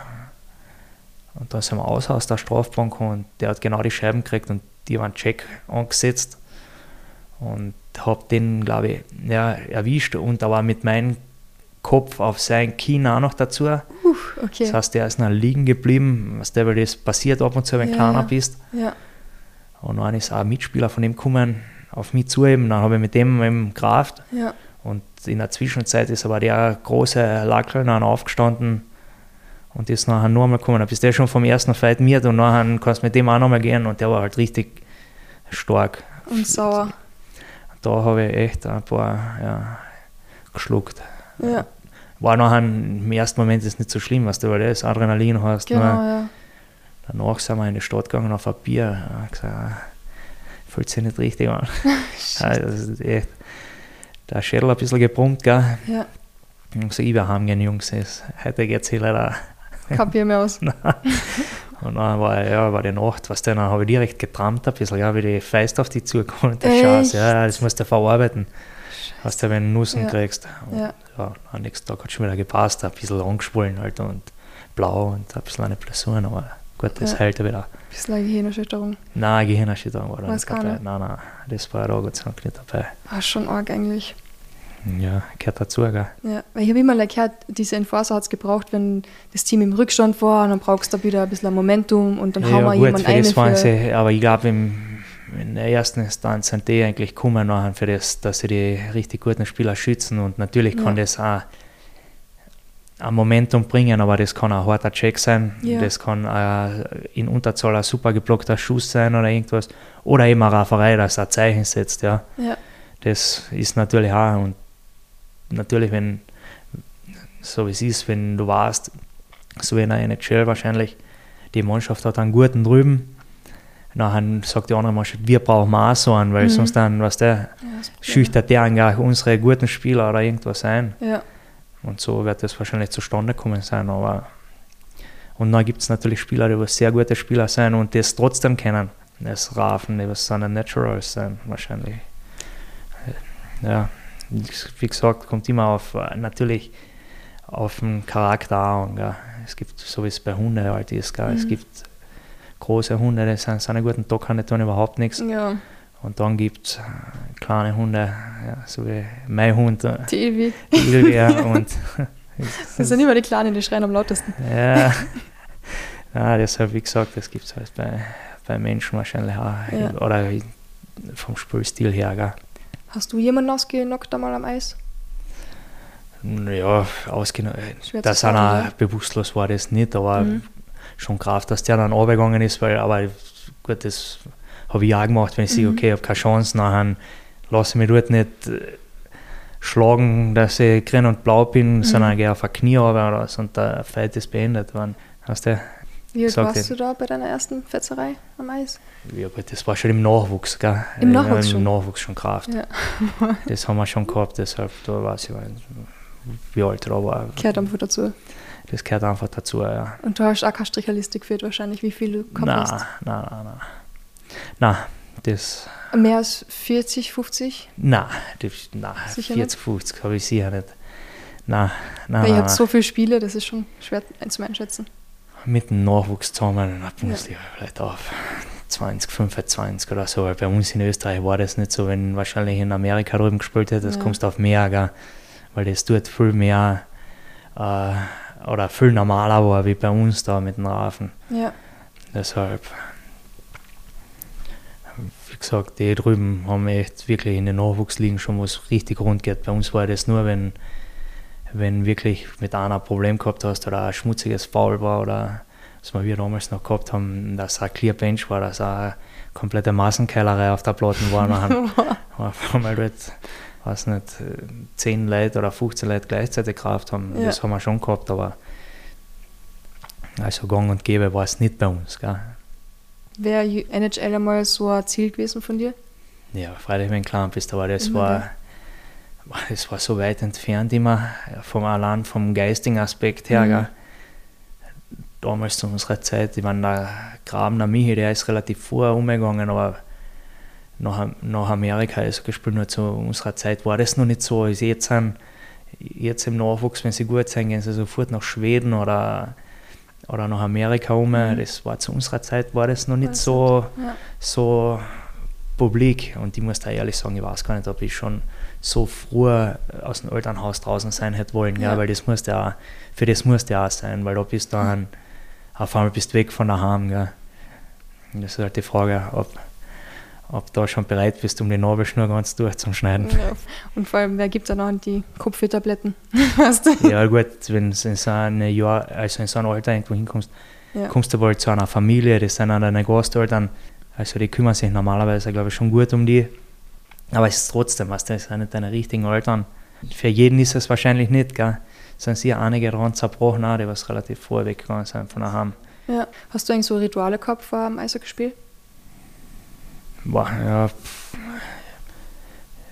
Und dann sind wir aus aus der Strafbank und der hat genau die Scheiben gekriegt und die waren Check angesetzt. Und habe den, glaube ich, ja, erwischt und aber mit meinem Kopf auf sein Kinn auch noch dazu. Uff, okay. Das heißt, der ist noch liegen geblieben, was der, weil das passiert ab und zu, wenn du Ja, kleiner ja. bist. ja. Und dann ist auch ein Mitspieler von dem gekommen, auf mich zu eben. Dann habe ich mit dem eben gerafft. ja. Und in der Zwischenzeit ist aber der große Lackel dann aufgestanden und ist nachher nur einmal gekommen. Dann bist du schon vom ersten Fight mit und nachher kannst du mit dem auch nochmal gehen und der war halt richtig stark. Und sauer. Da habe ich echt ein paar ja, geschluckt. Ja, War nachher im ersten Moment ist nicht so schlimm, was du, weil das Adrenalin hast. genau, Nur ja. danach sind wir in die Stadt gegangen auf ein Bier. Ich habe gesagt, ah, fühlt sich nicht richtig an. Ja, [LAUGHS] das ist echt der Schädel ein bisschen gebrummt, gell? Ja, Ich so, ich will heimgehen, Jungs. Heute geht es hier leider. kein Bier mehr aus. [LAUGHS] Und dann war, ja, war die Nacht, was dann, dann habe ich direkt getrampt ein bisschen, ja, wie die Feist auf die zugekommen und der? Scheiß, ja, das musst du verarbeiten, was du, wenn du Nussen Ja. kriegst. Und, Ja. ja. am nächsten Tag hat schon wieder gepasst, ein bisschen angeschwollen halt und blau und ein bisschen eine Blessuren, aber gut, das Ja. heilt ja wieder. Bisschen eine Gehirnerschütterung. Nein, Gehirnerschütterung war da nicht dabei. Nein, nein, das war da Gott sei Dank nicht dabei. War schon arg eigentlich. Ja, gehört dazu, gell? Ja, weil ich habe immer gehört, diese Enforcer hat es gebraucht, wenn das Team im Rückstand war, und dann brauchst du da wieder ein bisschen Momentum und dann hauen wir gut, jemanden für das waren sie, aber ich glaube, in der ersten Instanz sind die eigentlich gekommen, nachher für das, dass sie die richtig guten Spieler schützen und natürlich kann Ja. das auch ein Momentum bringen, aber das kann ein harter Check sein, Ja. das kann in Unterzahl ein super geblockter Schuss sein oder irgendwas oder eben eine Rafferei, das ein Zeichen setzt, ja. ja, Das ist natürlich auch und natürlich, wenn so wie es ist, wenn du warst, so wie in der NHL wahrscheinlich, die Mannschaft hat einen guten drüben, nachher sagt die andere Mannschaft, wir brauchen auch so einen, weil Mhm. sonst dann, was der ja, schüchtert der eigentlich unsere guten Spieler oder irgendwas ein. Ja, Und so wird das wahrscheinlich zustande kommen sein. Aber und dann gibt es natürlich Spieler, die was sehr gute Spieler sein und das trotzdem kennen. Das Rafen, die was seine Naturals sein, wahrscheinlich. Ja, wie gesagt, kommt immer auf äh, natürlich auf den Charakter an. Gell. Es gibt, so wie es bei Hunden halt ist, gell. es Mhm. gibt große Hunde, die sind, sind einen guten Tag, die tun überhaupt nichts. ja, Und dann gibt es kleine Hunde, ja, so wie mein Hund, äh, die Evi. Silvia [LAUGHS] und Das sind immer die Kleinen, die schreien am lautesten. ja, [LAUGHS] [LAUGHS] ja, deshalb, wie gesagt, das gibt es halt bei, bei Menschen wahrscheinlich auch. Ja. Oder vom Spielstil her. Gell. Hast du jemanden ausgenockt einmal am Eis? Ja, ausgenommen. Schwer zu Dass sagen, einer ja. bewusstlos war, das nicht, aber Mhm. schon Kraft, dass der dann runtergegangen ist, weil, aber gut, das habe ich auch gemacht, wenn ich sehe, Mhm. okay, ich habe keine Chance, nachher lasse ich mich dort nicht äh, schlagen, dass ich grün und blau bin, Mhm. sondern gehe auf ein Knie runter oder so und der Fight ist beendet. Wann, hast du? Wie alt warst du da bei deiner ersten Fetzerei am Eis? Ja, gut, das war schon im Nachwuchs, gell? Im Äh, Nachwuchs Im schon? Nachwuchs schon Kraft. Ja. [LAUGHS] Das haben wir schon gehabt, deshalb, da weiß ich, wie alt er war. Gehört einfach dazu. Das gehört einfach dazu, ja. Und du hast auch keine Stricherliste geführt wahrscheinlich, wie viel du gehabt Nein, hast. nein, nein, nein. Nein, das, Mehr als 40, 50? nein, das, nein Sicher 40, 50 habe ich sicher nicht. Nein, nein, Weil ihr nein, habt nein. so viele Spiele, das ist schon schwer zum Einschätzen. Mit dem Nachwuchs zusammen in der Bundesliga vielleicht auf 20, 25 oder so. Weil bei uns in Österreich war das nicht so, wenn wahrscheinlich in Amerika drüben gespielt hättest, Ja. kommst du auf mehr, gell? weil das dort viel mehr äh, oder viel normaler war wie bei uns da mit dem Rafen. Ja, Deshalb, wie gesagt, die drüben haben echt wirklich in den Nachwuchsligen schon was richtig rund geht. Bei uns war das nur, wenn, wenn wirklich mit einer ein Problem gehabt hast oder ein schmutziges Foul war oder was wir damals noch gehabt haben, dass ein Clear Bench war, dass eine komplette Massenkeilerei auf der Platten war. Nachher [LAUGHS] auf einmal dort, weiß nicht, 10 Leute oder 15 Leute gleichzeitig gekauft haben. Ja. Das haben wir schon gehabt, aber also gang und gäbe war es nicht bei uns. Gell? Wäre NHL einmal so ein Ziel gewesen von dir? Ja, freilich, wenn du klein bist, aber das Immer war, [LAUGHS] das war so weit entfernt immer, vom allein vom geistigen Aspekt her. Mhm. Damals zu unserer Zeit, ich meine, der Grabener Michi, der ist relativ vor umgegangen, aber nach, nach Amerika ist gespielt, nur zu unserer Zeit war das noch nicht so. Also jetzt, sind, jetzt im Nachwuchs, wenn sie gut sind, gehen sie sofort nach Schweden oder, oder nach Amerika um. Mhm. Das war zu unserer Zeit war das noch nicht so, ja. so publik. Und ich muss da ehrlich sagen, ich weiß gar nicht, ob ich schon so früh aus dem Elternhaus draußen sein hätte wollen, ja. ja weil das musste ja, für das musste ja auch sein, weil du bist dann, mhm. auf einmal bist du weg von daheim, gell. Und das ist halt die Frage, ob ob du da schon bereit bist, um die Nabelschnur ganz durchzuschneiden. Ja, und vor allem, wer gibt da noch die Kopfwehtabletten? [LAUGHS] ja gut, wenn du in so, eine Jahr, also in so ein Alter irgendwo hinkommst, ja. kommst du bald zu einer Familie, das sind dann deine Gasteltern, also die kümmern sich normalerweise, glaube ich, schon gut um die. Aber es ist trotzdem, was das sind nicht deine richtigen Eltern. Für jeden ist es wahrscheinlich nicht, gell? Es sind sicher einige daran zerbrochen, die was relativ vorweg gegangen sind von daheim. Ja. Hast du eigentlich so Rituale gehabt vor dem Eishockeyspiel? Boah, ja,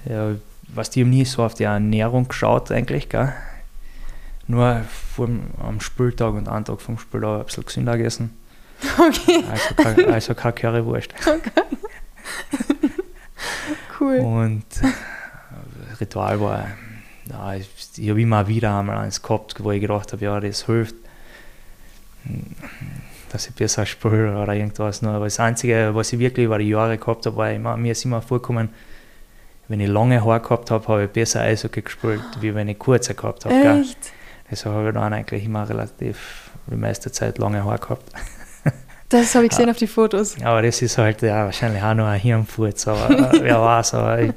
ja, was die haben nie so auf die Ernährung geschaut eigentlich, gell? Nur vor, am Spieltag und einen Tag vom Spiel ein bisschen gesünder gegessen. [LAUGHS] Okay. Also, also keine Currywurst. Okay. [LAUGHS] cool. Und äh, Ritual war, ja, ich, ich habe immer wieder einmal eins gehabt, wo ich gedacht habe, ja, das hilft dass ich besser spiele oder irgendwas. Nur. Aber das Einzige, was ich wirklich über die Jahre gehabt habe, war immer, mir ist immer vorgekommen, wenn ich lange Haare gehabt habe, habe ich besser Eishockey gespielt, wie wenn ich kurze gehabt habe. Echt? Deshalb habe ich dann eigentlich immer relativ die meiste Zeit lange Haare gehabt. Das habe ich gesehen auf die Fotos. Aber das ist halt ja, wahrscheinlich auch nur ein Hirnfurz, aber [LAUGHS] wer weiß. Aber ich,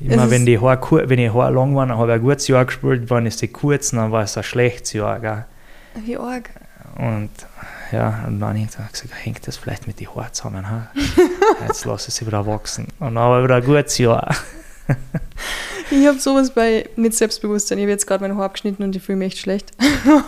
immer wenn die Haare, wenn die Haare lang waren, habe ich ein gutes Jahr gespielt, wenn es die kurzen, dann war es ein schlechtes Jahr. Gell? Wie arg. Und ja, und dann habe ich gesagt, hängt das vielleicht mit den Haaren zusammen? Ha? [LAUGHS] Jetzt lasse ich sie wieder wachsen. Und dann aber wieder ein gutes Jahr. [LAUGHS] ich habe sowas bei mit Selbstbewusstsein. Ich habe jetzt gerade mein Haar abgeschnitten und ich fühle mich echt schlecht.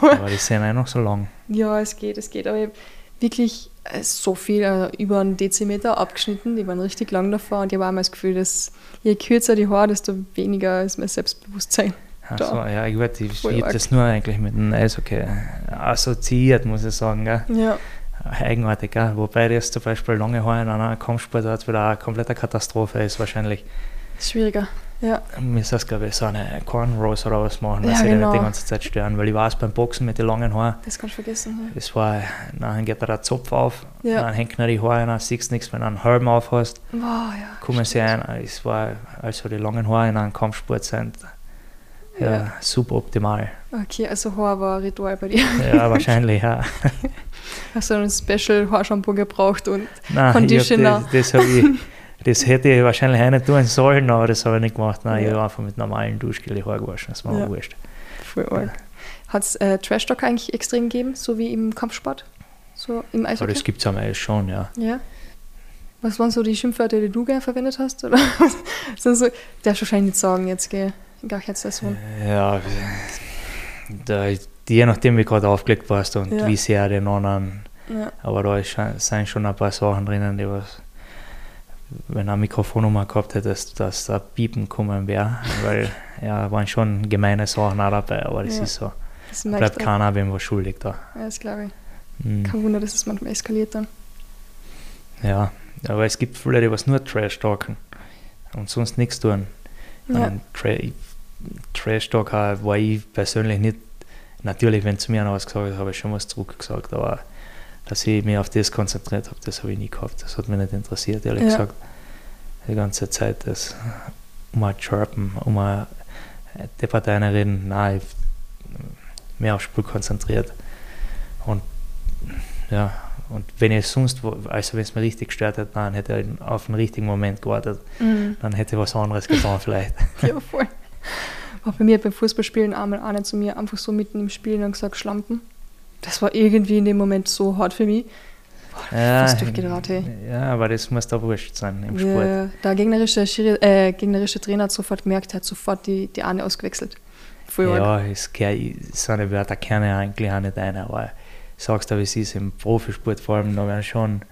aber die sind ja noch so lang. Ja, es geht, es geht. Aber ich habe wirklich äh, so viel, also über einen Dezimeter abgeschnitten. Die waren richtig lang davor und ich habe auch immer das Gefühl, dass je kürzer die Haare, desto weniger ist mein Selbstbewusstsein. Achso, ja, ich, weiß, ich habe das nur eigentlich mit dem Eishockey assoziiert, muss ich sagen. Gell? Ja. Eigenartig, gell? wobei das zum Beispiel lange Haare in einer Kampfsportart wieder eine komplette Katastrophe ist, wahrscheinlich. Schwieriger, ja. Mir ist das, glaube ich, so eine Cornrows oder was machen, weil ja, sie genau. nicht die ganze Zeit stören. Weil ich weiß, beim Boxen mit den langen Haaren. Das kannst du vergessen. Ja. Das war, dann geht da der Zopf auf, ja. dann hängt noch die Haare dann siehst du nichts, wenn du einen Helm auf hast. Wow, ja. Kommen sie ein. Es war, also die langen Haare in einem Kampfsport sind ja, ja. suboptimal. Okay, also Haar war ein Ritual bei dir. Ja, wahrscheinlich, ja. [LAUGHS] Hast du ein Special Haarshampoo gebraucht und Nein, Conditioner? das, das, ich, das hätte ich wahrscheinlich auch nicht tun sollen, aber das habe ich nicht gemacht. Nein, ja. ich habe einfach mit normalen Duschgel die Haare gewaschen, das war ja. wurscht. Voll arg. Hat es äh, Trash Talk eigentlich extrem gegeben, so wie im Kampfsport? So im Eishockey? Aber das gibt es am Eis schon, ja. Ja. Was waren so die Schimpfwörter, die du gerne verwendet hast? Oder? [LAUGHS] so, so, darfst du wahrscheinlich nicht sagen jetzt, gell? gar keine Saison. Ja, da, je nachdem, wie gerade aufgelegt warst und ja. wie sehr den anderen. Ja. Aber da ist, sind schon ein paar Sachen drinnen, die was, wenn du ein Mikrofon gehabt hättest, dass da Piepen kommen wäre. Weil ja, [LAUGHS] waren schon gemeine Sachen auch dabei, aber das ja. ist so. Das bleibt keiner wem was schuldig da. Ja, das glaube ich. Mhm. Kein Wunder, dass es manchmal eskaliert dann. Ja, aber es gibt viele, die was nur Trash talken und sonst nichts tun. Ja. Tra Trash Talk war ich persönlich nicht. Natürlich, wenn zu mir noch was gesagt hat, habe ich schon was zurückgesagt, aber dass ich mich auf das konzentriert habe, das habe ich nie gehabt. Das hat mich nicht interessiert, ehrlich ja. gesagt. Die ganze Zeit das um ein Chirpen, um ein Debatte reden, nein, mehr aufs Spiel konzentriert. Und ja, und wenn ich sonst, also wenn es mir richtig gestört hätte, dann hätte ich auf den richtigen Moment gewartet. Mhm. Dann hätte ich was anderes getan vielleicht. [LAUGHS] ja, voll. War bei mir beim Fußballspielen einmal einer zu mir einfach so mitten im Spielen und gesagt, Schlampen. Das war irgendwie in dem Moment so hart für mich. Boah, ja, hey. ja, aber das muss da wurscht sein im Sport. Ja, der gegnerische, äh, gegnerische Trainer hat sofort gemerkt, hat sofort die, die Ahne ausgewechselt. Voll ja, es, so eine Wörter kenne ich eigentlich auch nicht ein, aber sagst du, wie es ist im Profisport vor allem, da werden schon,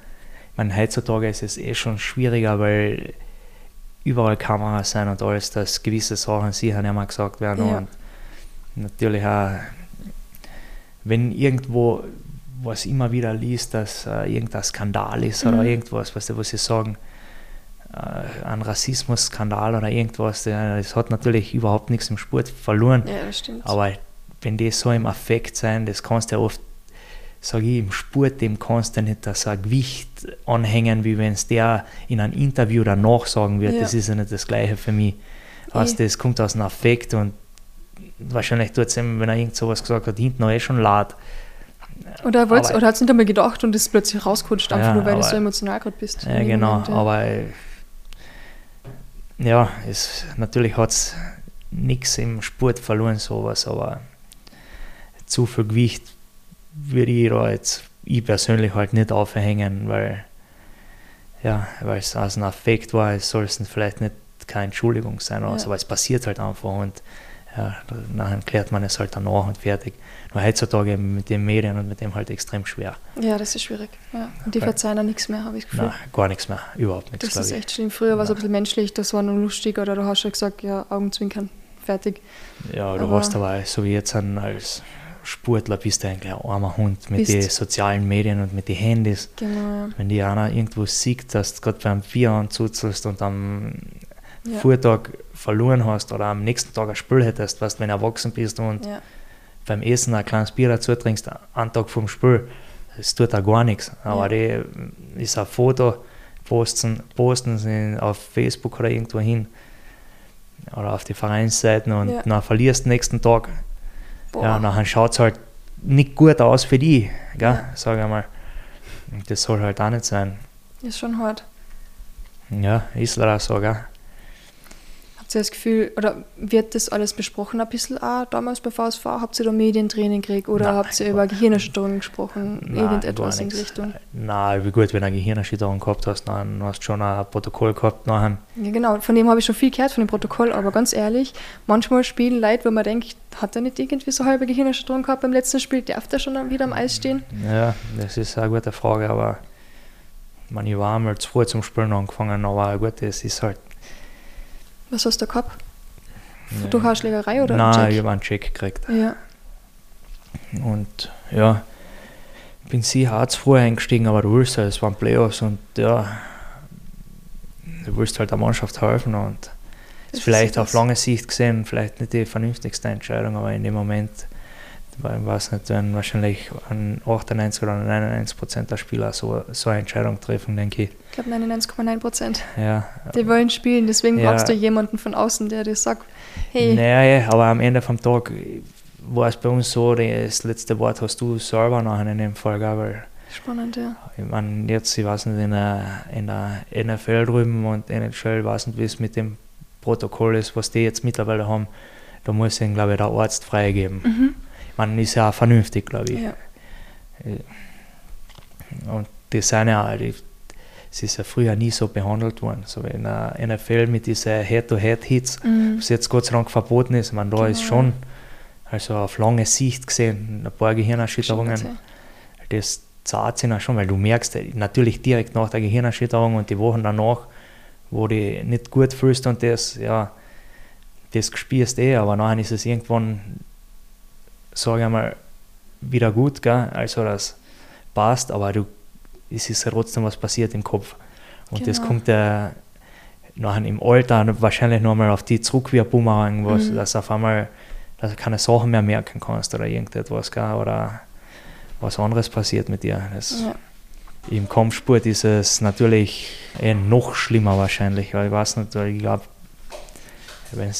ich meine, heutzutage ist es eh schon schwieriger, weil überall Kameras sein und alles, dass gewisse Sachen sicher nicht mehr gesagt werden. Ja. Und natürlich auch, wenn irgendwo was immer wieder liest, dass äh, irgendein Skandal ist oder Mhm. irgendwas, weißt du, was sie sagen, äh, ein Rassismusskandal oder irgendwas, das hat natürlich überhaupt nichts im Sport verloren. Ja, das stimmt. Aber wenn die so im Affekt sein, das kannst du ja oft, sage ich, im Sport, dem kannst du nicht das Gewicht anhängen, wie wenn es der in einem Interview danach sagen wird. Ja. Das ist ja nicht das Gleiche für mich. Weißt, Eh. das kommt aus einem Affekt und wahrscheinlich tut es ihm, wenn er irgend sowas gesagt hat, hinten noch eh schon laut. Oder, oder hat es nicht einmal gedacht und ist plötzlich rausgerutscht, einfach Ja, nur weil du aber- so emotional gerade bist. Ja, genau, Moment, ja. aber ja, es, natürlich hat es nichts im Sport verloren, sowas, aber zu viel Gewicht würde ich da jetzt, ich persönlich halt nicht aufhängen, weil ja, weil es aus einem Affekt war, es soll es vielleicht nicht keine Entschuldigung sein, oder Ja. so, aber es passiert halt einfach und ja, nachher klärt man es halt danach und fertig. Nur heutzutage mit den Medien und mit dem halt extrem schwer. Ja, das ist schwierig. Ja. Und die Weil- verzeihen auch nichts mehr, habe ich das Gefühl. Nein, gar nichts mehr, überhaupt nichts, das ist echt schlimm. Früher war es ein bisschen menschlich, das war nur lustig oder du hast schon gesagt, ja, Augenzwinkern, fertig. Ja, du Aber- hast aber so wie jetzt als Sportler bist du eigentlich ein armer Hund mit den sozialen Medien und mit den Handys. Genau, Wenn die einer irgendwo sieht, dass du gerade beim Bier anzuzelst und am ja. Vortag verloren hast oder am nächsten Tag ein Spiel hättest, was wenn du erwachsen bist und Ja. beim Essen ein kleines Bier dazu trinkst, einen Tag vom Spiel, das tut auch gar nichts. Aber die ist ein Foto, posten, posten sie auf Facebook oder irgendwo hin oder auf die Vereinsseiten und Ja. dann verlierst du nächsten Tag. Boah. Ja, nachher schaut es halt nicht gut aus für die, gell? Ja. sag ich mal. Das soll halt auch nicht sein. ist schon hart. Ja, ist leider so, gell? Ihr das Gefühl, oder wird das alles besprochen ein bisschen auch damals bei VSV? Habt ihr da Medientraining gekriegt oder Nein, habt ihr über Gehirnerstörungen gesprochen? Nein, Irgendetwas in die. Richtung? Na, wie gut, wenn du eine Gehirnerschütterung gehabt hast, dann hast du schon ein Protokoll gehabt nachher. Ja, genau. Von dem habe ich schon viel gehört, von dem Protokoll. Aber ganz ehrlich, manchmal spielen Leute, wo man denkt, hat er nicht irgendwie so halbe Gehirnerschütterung gehabt beim letzten Spiel? Darf der schon wieder am Eis stehen? Ja, das ist eine gute Frage, aber ich, meine, ich war einmal zu früh zum Spielen angefangen, aber gut, das ist halt. Was hast du gehabt? Ja. Durch eine Schlägerei oder Nein, ich habe einen Check gekriegt. Ja, Und ja, bin sicher auch zu früh eingestiegen, aber du willst halt, es waren Playoffs und ja, du willst halt der Mannschaft helfen und Das ist vielleicht auf lange Sicht gesehen vielleicht nicht die vernünftigste Entscheidung, aber in dem Moment, weiß nicht, wenn wahrscheinlich an 98 oder 99 Prozent der Spieler so, so eine Entscheidung treffen, denke ich. ich glaube 99,9 Prozent. Ja, Die wollen spielen, deswegen Ja. brauchst du jemanden von außen, der dir sagt, hey, Naja, ja, aber am Ende vom Tag war es bei uns so, das letzte Wort hast du selber nachher in dem Fall, weil spannend, ja. Ich meine, jetzt, ich weiß nicht, in der, in der NFL drüben und NHL, weiß nicht, wie es mit dem Protokoll ist, was die jetzt mittlerweile haben. Da muss ihnen, glaube ich, der Arzt freigeben. Mhm. Meine, ist ja auch vernünftig, glaube ich. ja. Und die sind ja, es ist ja früher nie so behandelt worden. So in der NFL mit diesen Head-to-Head-Hits, Mhm. was jetzt Gott sei Dank verboten ist. Meine, da Genau, ist ja. schon, also auf lange Sicht gesehen, ein paar Gehirnerschütterungen. erzähl. das zahlt sich dann schon, weil du merkst äh, natürlich direkt nach der Gehirnerschütterung und die Wochen danach, wo du nicht gut fühlst und das, ja, das spürst eh, aber nachher ist es irgendwann, sage ich mal, wieder gut, gell? also das passt, aber du, es ist trotzdem was passiert im Kopf. Und das Genau. kommt ja nachher im Alter wahrscheinlich nochmal auf die zurück wie ein Bumerang, was, Mhm. dass auf einmal dass du keine Sachen mehr merken kannst oder irgendetwas, gell? oder was anderes passiert mit dir. Das, Ja. Im Kampfsport ist es natürlich eh noch schlimmer wahrscheinlich, weil ich weiß nicht, weil ich glaube,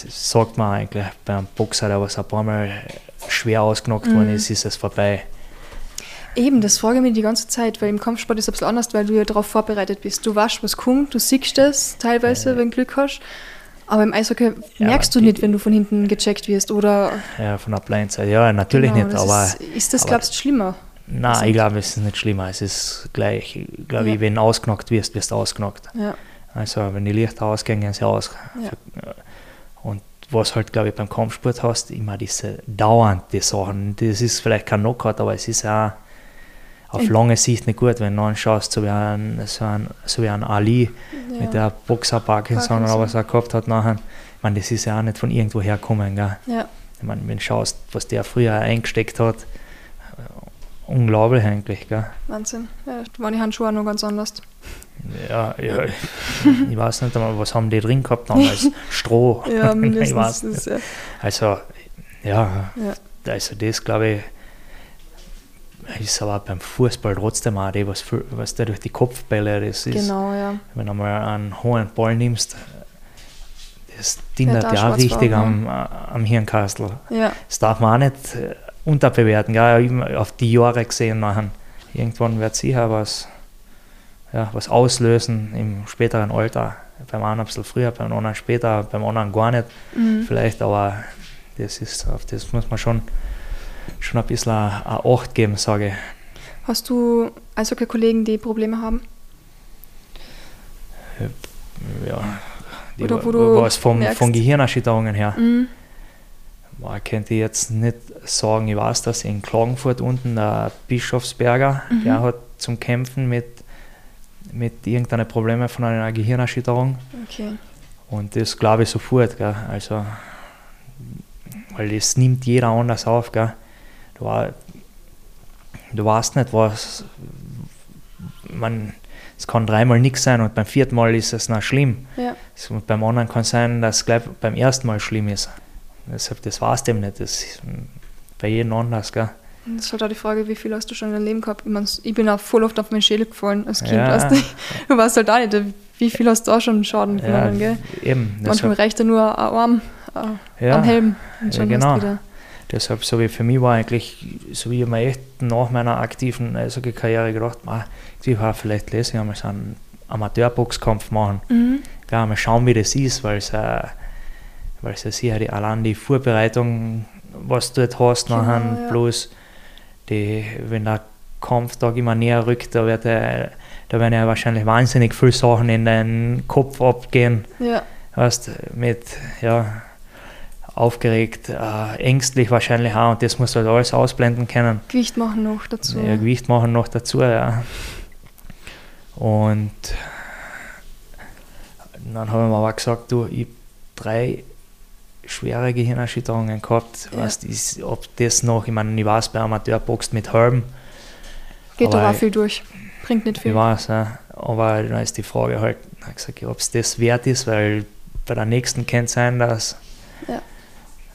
sagt man eigentlich beim Boxer, der was ein paar Mal schwer ausgenockt worden Mhm. ist, ist es vorbei. Eben, das frage ich mich die ganze Zeit, weil im Kampfsport ist es ein bisschen anders, weil du ja darauf vorbereitet bist. Du weißt, was kommt, du siehst es teilweise, Ja. wenn du Glück hast. Aber im Eishockey Ja, merkst du die- nicht, wenn du von hinten gecheckt wirst. Oder Ja, von der Blindside. Ja, natürlich Genau, nicht, aber Ist, ist das, aber- glaubst du, schlimmer? nein, Also- ich glaube, es ist nicht schlimmer. Es ist gleich. Ich glaube, Ja. wenn du ausgenockt wirst, wirst du ausgenockt. Ja. Also, wenn die Lichter ausgehen, gehen sie aus. Ja. Was halt, glaube ich, beim Kampfsport hast, immer diese dauernde Sachen. Das ist vielleicht kein Knockout, aber es ist auch auf lange Sicht nicht gut, wenn du anschaust, so wie ein, so ein, so wie ein Ali ja. mit der Boxer Parkinson, oder was er gehabt hat nachher. Ich meine, das ist ja auch nicht von irgendwo herkommen. Gell? ja. Ich meine, wenn du schaust, was der früher eingesteckt hat unglaublich eigentlich. Gell? Wahnsinn. Ja, da waren die Handschuhe auch noch ganz anders. Ja, ja ich, ich weiß nicht einmal, was haben die drin gehabt damals? [LAUGHS] Stroh. Ja, [LAUGHS] mindestens. Das, nicht. ja. Also, ja, Ja. also das glaube ich, ist aber beim Fußball trotzdem auch die, was, für- was da durch die Kopfbälle, das ist, Genau, ja. wenn du mal einen hohen Ball nimmst, das dient da ja auch schwarz richtig war, am, am Hirnkastel. Ja, Das darf man auch nicht äh, unterbewerten, gell? Auf die Jahre gesehen machen. Irgendwann wird sicher was, ja, was auslösen im späteren Alter. Beim einen ein bisschen früher, beim anderen später, beim anderen gar nicht. mhm. Vielleicht, aber das ist, auf das muss man schon, schon ein bisschen eine Acht geben, sage ich. Hast du Eishockey-Kollegen, die Probleme haben? Ja, die, Oder wo du was vom, merkst- von Gehirnerschütterungen her. Mhm. Boah, könnte jetzt nicht sagen, ich weiß, dass in Klagenfurt unten der Bischofsberger, Mhm. der hat zum Kämpfen mit, mit irgendeinen Problemen von einer Gehirnerschütterung Okay. und das glaube ich sofort, gell? also weil das nimmt jeder anders auf, gell? Du, du weißt nicht, was man, es kann dreimal nichts sein und beim vierten Mal ist es noch schlimm. Ja. Und beim anderen kann es sein, dass es gleich beim ersten Mal schlimm ist. Deshalb, das weißt du eben nicht. Das ist bei jedem anders, gell? Das ist halt auch die Frage, wie viel hast du schon in deinem Leben gehabt? Ich, mein, ich bin auch voll oft auf meinen Schädel gefallen als Kind. Ja. Weißt du? du weißt halt auch nicht, wie viel hast du da schon Schaden Ja, genommen, gell? eben. Manchmal reicht ja nur ein Arm äh, ja, am Helm und ja, schon genau. hast du wieder. deshalb, so wie für mich war eigentlich, so wie ich mir echt nach meiner aktiven Eishockey-Karriere gedacht, ah, ich war vielleicht lese ich einmal so einen Amateurboxkampf machen. Mhm. Klar, mal schauen, wie das ist, weil es, äh, weil es ja sicher die, allein die Vorbereitung, was du dort hast, Genau, nachher, ja. bloß die, wenn der Kampftag immer näher rückt, da, wird äh, da werden ja wahrscheinlich wahnsinnig viele Sachen in deinen Kopf abgehen, Ja, weißt, mit, ja, aufgeregt, äh, ängstlich wahrscheinlich auch, und das musst du halt alles ausblenden können. Gewicht machen noch dazu. Ja, Gewicht machen noch dazu, ja. Und dann haben wir aber gesagt, du, ich drei schwere Gehirnerschütterungen gehabt. Ja. Weißt, ist, ob das noch, ich meine, ich weiß, bei Amateurboxt mit Helm, Geht aber auch viel durch. Bringt nicht ich viel. weiß, ja. aber dann ist die Frage halt, ich gesagt, ob es das wert ist, weil bei der nächsten kann es sein, dass, Ja.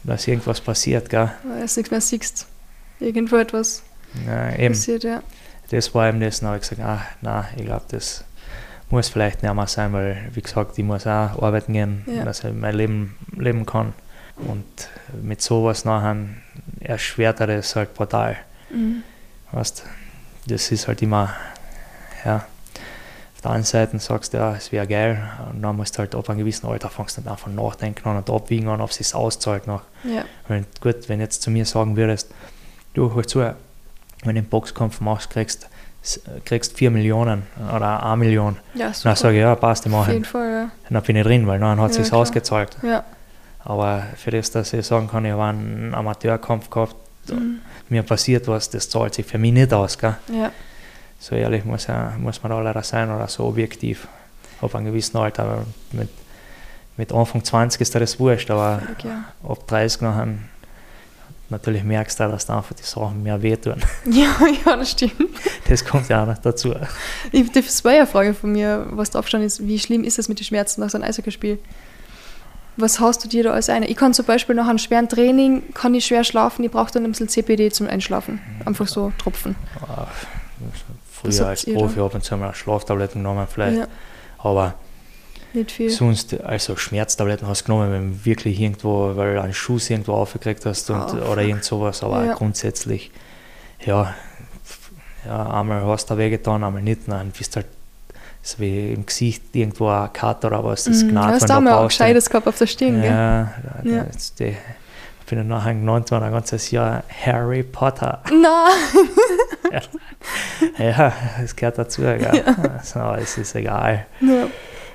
dass irgendwas passiert, gell? Weil du nichts mehr siehst. Irgendwo etwas Ja, eben. passiert, ja. das war eben das, dann habe ich gesagt, ah, nein, ich glaube, das muss vielleicht nicht mehr sein, weil, wie gesagt, ich muss auch arbeiten gehen, Ja. dass ich mein Leben leben kann. Und mit sowas nachher erschwert er das halt brutal. Mhm. Weißt, das ist halt immer, ja, auf der einen Seite sagst du, ja, es wäre geil, und dann musst du halt ab einem gewissen Alter fängst du dann einfach nachdenken an und abwiegen an, ob es sich auszahlt noch. Ja. Weil, gut, wenn jetzt zu mir sagen würdest, du, hör zu, wenn du einen Boxkampf machst, kriegst kriegst 4 Millionen oder 1 Million. ja, super. Dann sage ich, ja, passt, ich Auf mache. jeden Fall, ja. Dann bin ich drin, weil dann hat es Ja, sich ausgezahlt. Ja. Aber für das, dass ich sagen kann, ich habe einen Amateurkampf gehabt, Mhm. mir passiert was, das zahlt sich für mich nicht aus. Gell? ja. So ehrlich muss, muss man leider sein oder so objektiv. Ab einem gewissen Alter. Mit, mit Anfang 20 ist das wurscht, aber ja. ab 30 nachher natürlich merkst du, dass da einfach die Sachen mehr wehtun. [LAUGHS] ja, ja, das stimmt. Das kommt ja auch noch dazu. Ich, das war ja eine Frage von mir, was drauf stand ist, wie schlimm ist es mit den Schmerzen nach so einem Eishockeyspiel? Was haust du dir da als eine? Ich kann zum Beispiel nach einem schweren Training, kann ich schwer schlafen, ich brauche dann ein bisschen CPD zum Einschlafen. Einfach so Tropfen. Was Früher als? Profi ab und zu mal Schlaftabletten genommen vielleicht. Ja, Aber nicht viel. sonst, also Schmerztabletten hast du genommen, wenn du wirklich irgendwo, weil du einen Schuss irgendwo aufgekriegt hast und, Ah, oder irgend sowas. Aber Ja. grundsätzlich, ja, ja, einmal hast du wehgetan, einmal nicht. Dann bist halt so wie im Gesicht irgendwo ein Kater oder was, das Mhm, gnagt, hast du auch mal brauchst. Gescheites gehabt auf der Stirn, gell? Ja, da- Ja. Jetzt die, ich bin dann nachher genannt worden, ein ganzes Jahr Harry Potter. Nein! [LAUGHS] Ja, das gehört dazu. Gell? [LAUGHS] Also, es ist egal. Ja,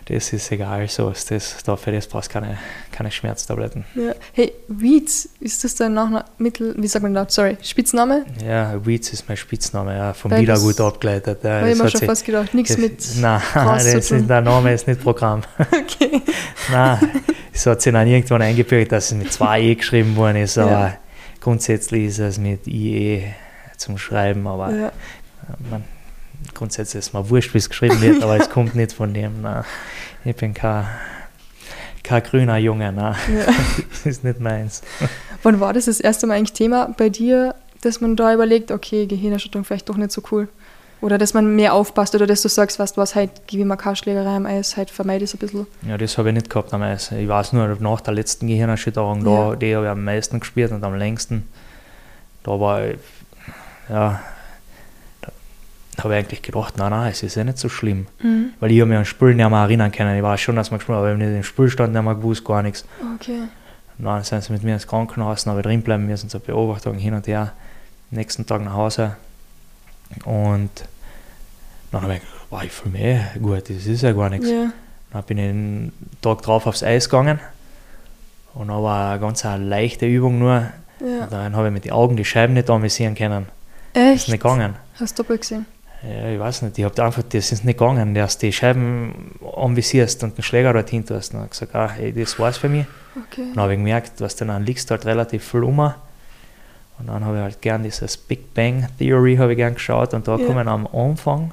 Das ist egal, so ist das. Dafür das brauchst du keine, keine Schmerztabletten. ja. Hey, Weeds, ist das dein Nachmittel, wie sagt man da, sorry, Spitzname? Ja, Weeds ist mein Spitzname, ja, vom Weil Wiedergut das- abgeleitet. Ja, Habe ich mir schon sich- fast gedacht, nichts mit [LAUGHS] Nein, das ist, der Name ist nicht Programm. [LAUGHS] Okay. Nein, es hat sich dann irgendwann eingebürgert, dass es mit zwei E geschrieben worden ist, aber Ja. grundsätzlich ist es mit IE zum Schreiben, aber Ja. man, grundsätzlich ist mir wurscht, wie es geschrieben wird, aber es kommt nicht von dem. Nein. Ich bin kein, kein grüner Junge, nein. Ja. das [LAUGHS] ist nicht meins. Wann war das das erste Mal eigentlich Thema bei dir, dass man da überlegt, okay, Gehirnerschütterung vielleicht doch nicht so cool? Oder dass man mehr aufpasst oder dass du sagst, weißt du was, halt gebe ich mir keine Schlägerei am Eis, halt vermeide es ein bisschen. Ja, das habe ich nicht gehabt am Eis. Ich weiß nur, nach der letzten Gehirnerschütterung, da, Ja. die habe ich am meisten gespielt und am längsten. Da war ich, ja, da habe ich eigentlich gedacht, nein, nein, es ist ja nicht so schlimm. Weil ich habe mich an Spiel nicht mehr erinnern können. Ich weiß schon, dass man gespielt aber ich habe nicht im Spielstand nicht mehr gewusst, gar nichts. Okay. Dann sind sie mit mir ins Krankenhaus, dann habe ich drin bleiben müssen zur Beobachtung hin und her. Nächsten Tag nach Hause. Und dann habe ich gedacht, wow, ich fühle mich eh gut, das ist ja gar nichts. Ja. Dann bin ich den Tag drauf aufs Eis gegangen. Und dann war eine ganz eine leichte Übung nur. ja. Und dann habe ich mit den Augen die Scheiben nicht anvisieren können. Das ist Echt? nicht gegangen. Hast du doppelt gesehen? Ja, ich weiß nicht, ich habe einfach, das ist nicht gegangen, dass die Scheiben anvisierst und den Schläger dorthin tust. Dann habe ich gesagt, ah, hey, das war's für mich. Okay. Dann habe ich gemerkt, was dann dann liegst du halt relativ viel um. Und dann habe ich halt gern dieses Big Bang Theory habe ich gern geschaut und da Ja. kommen am Anfang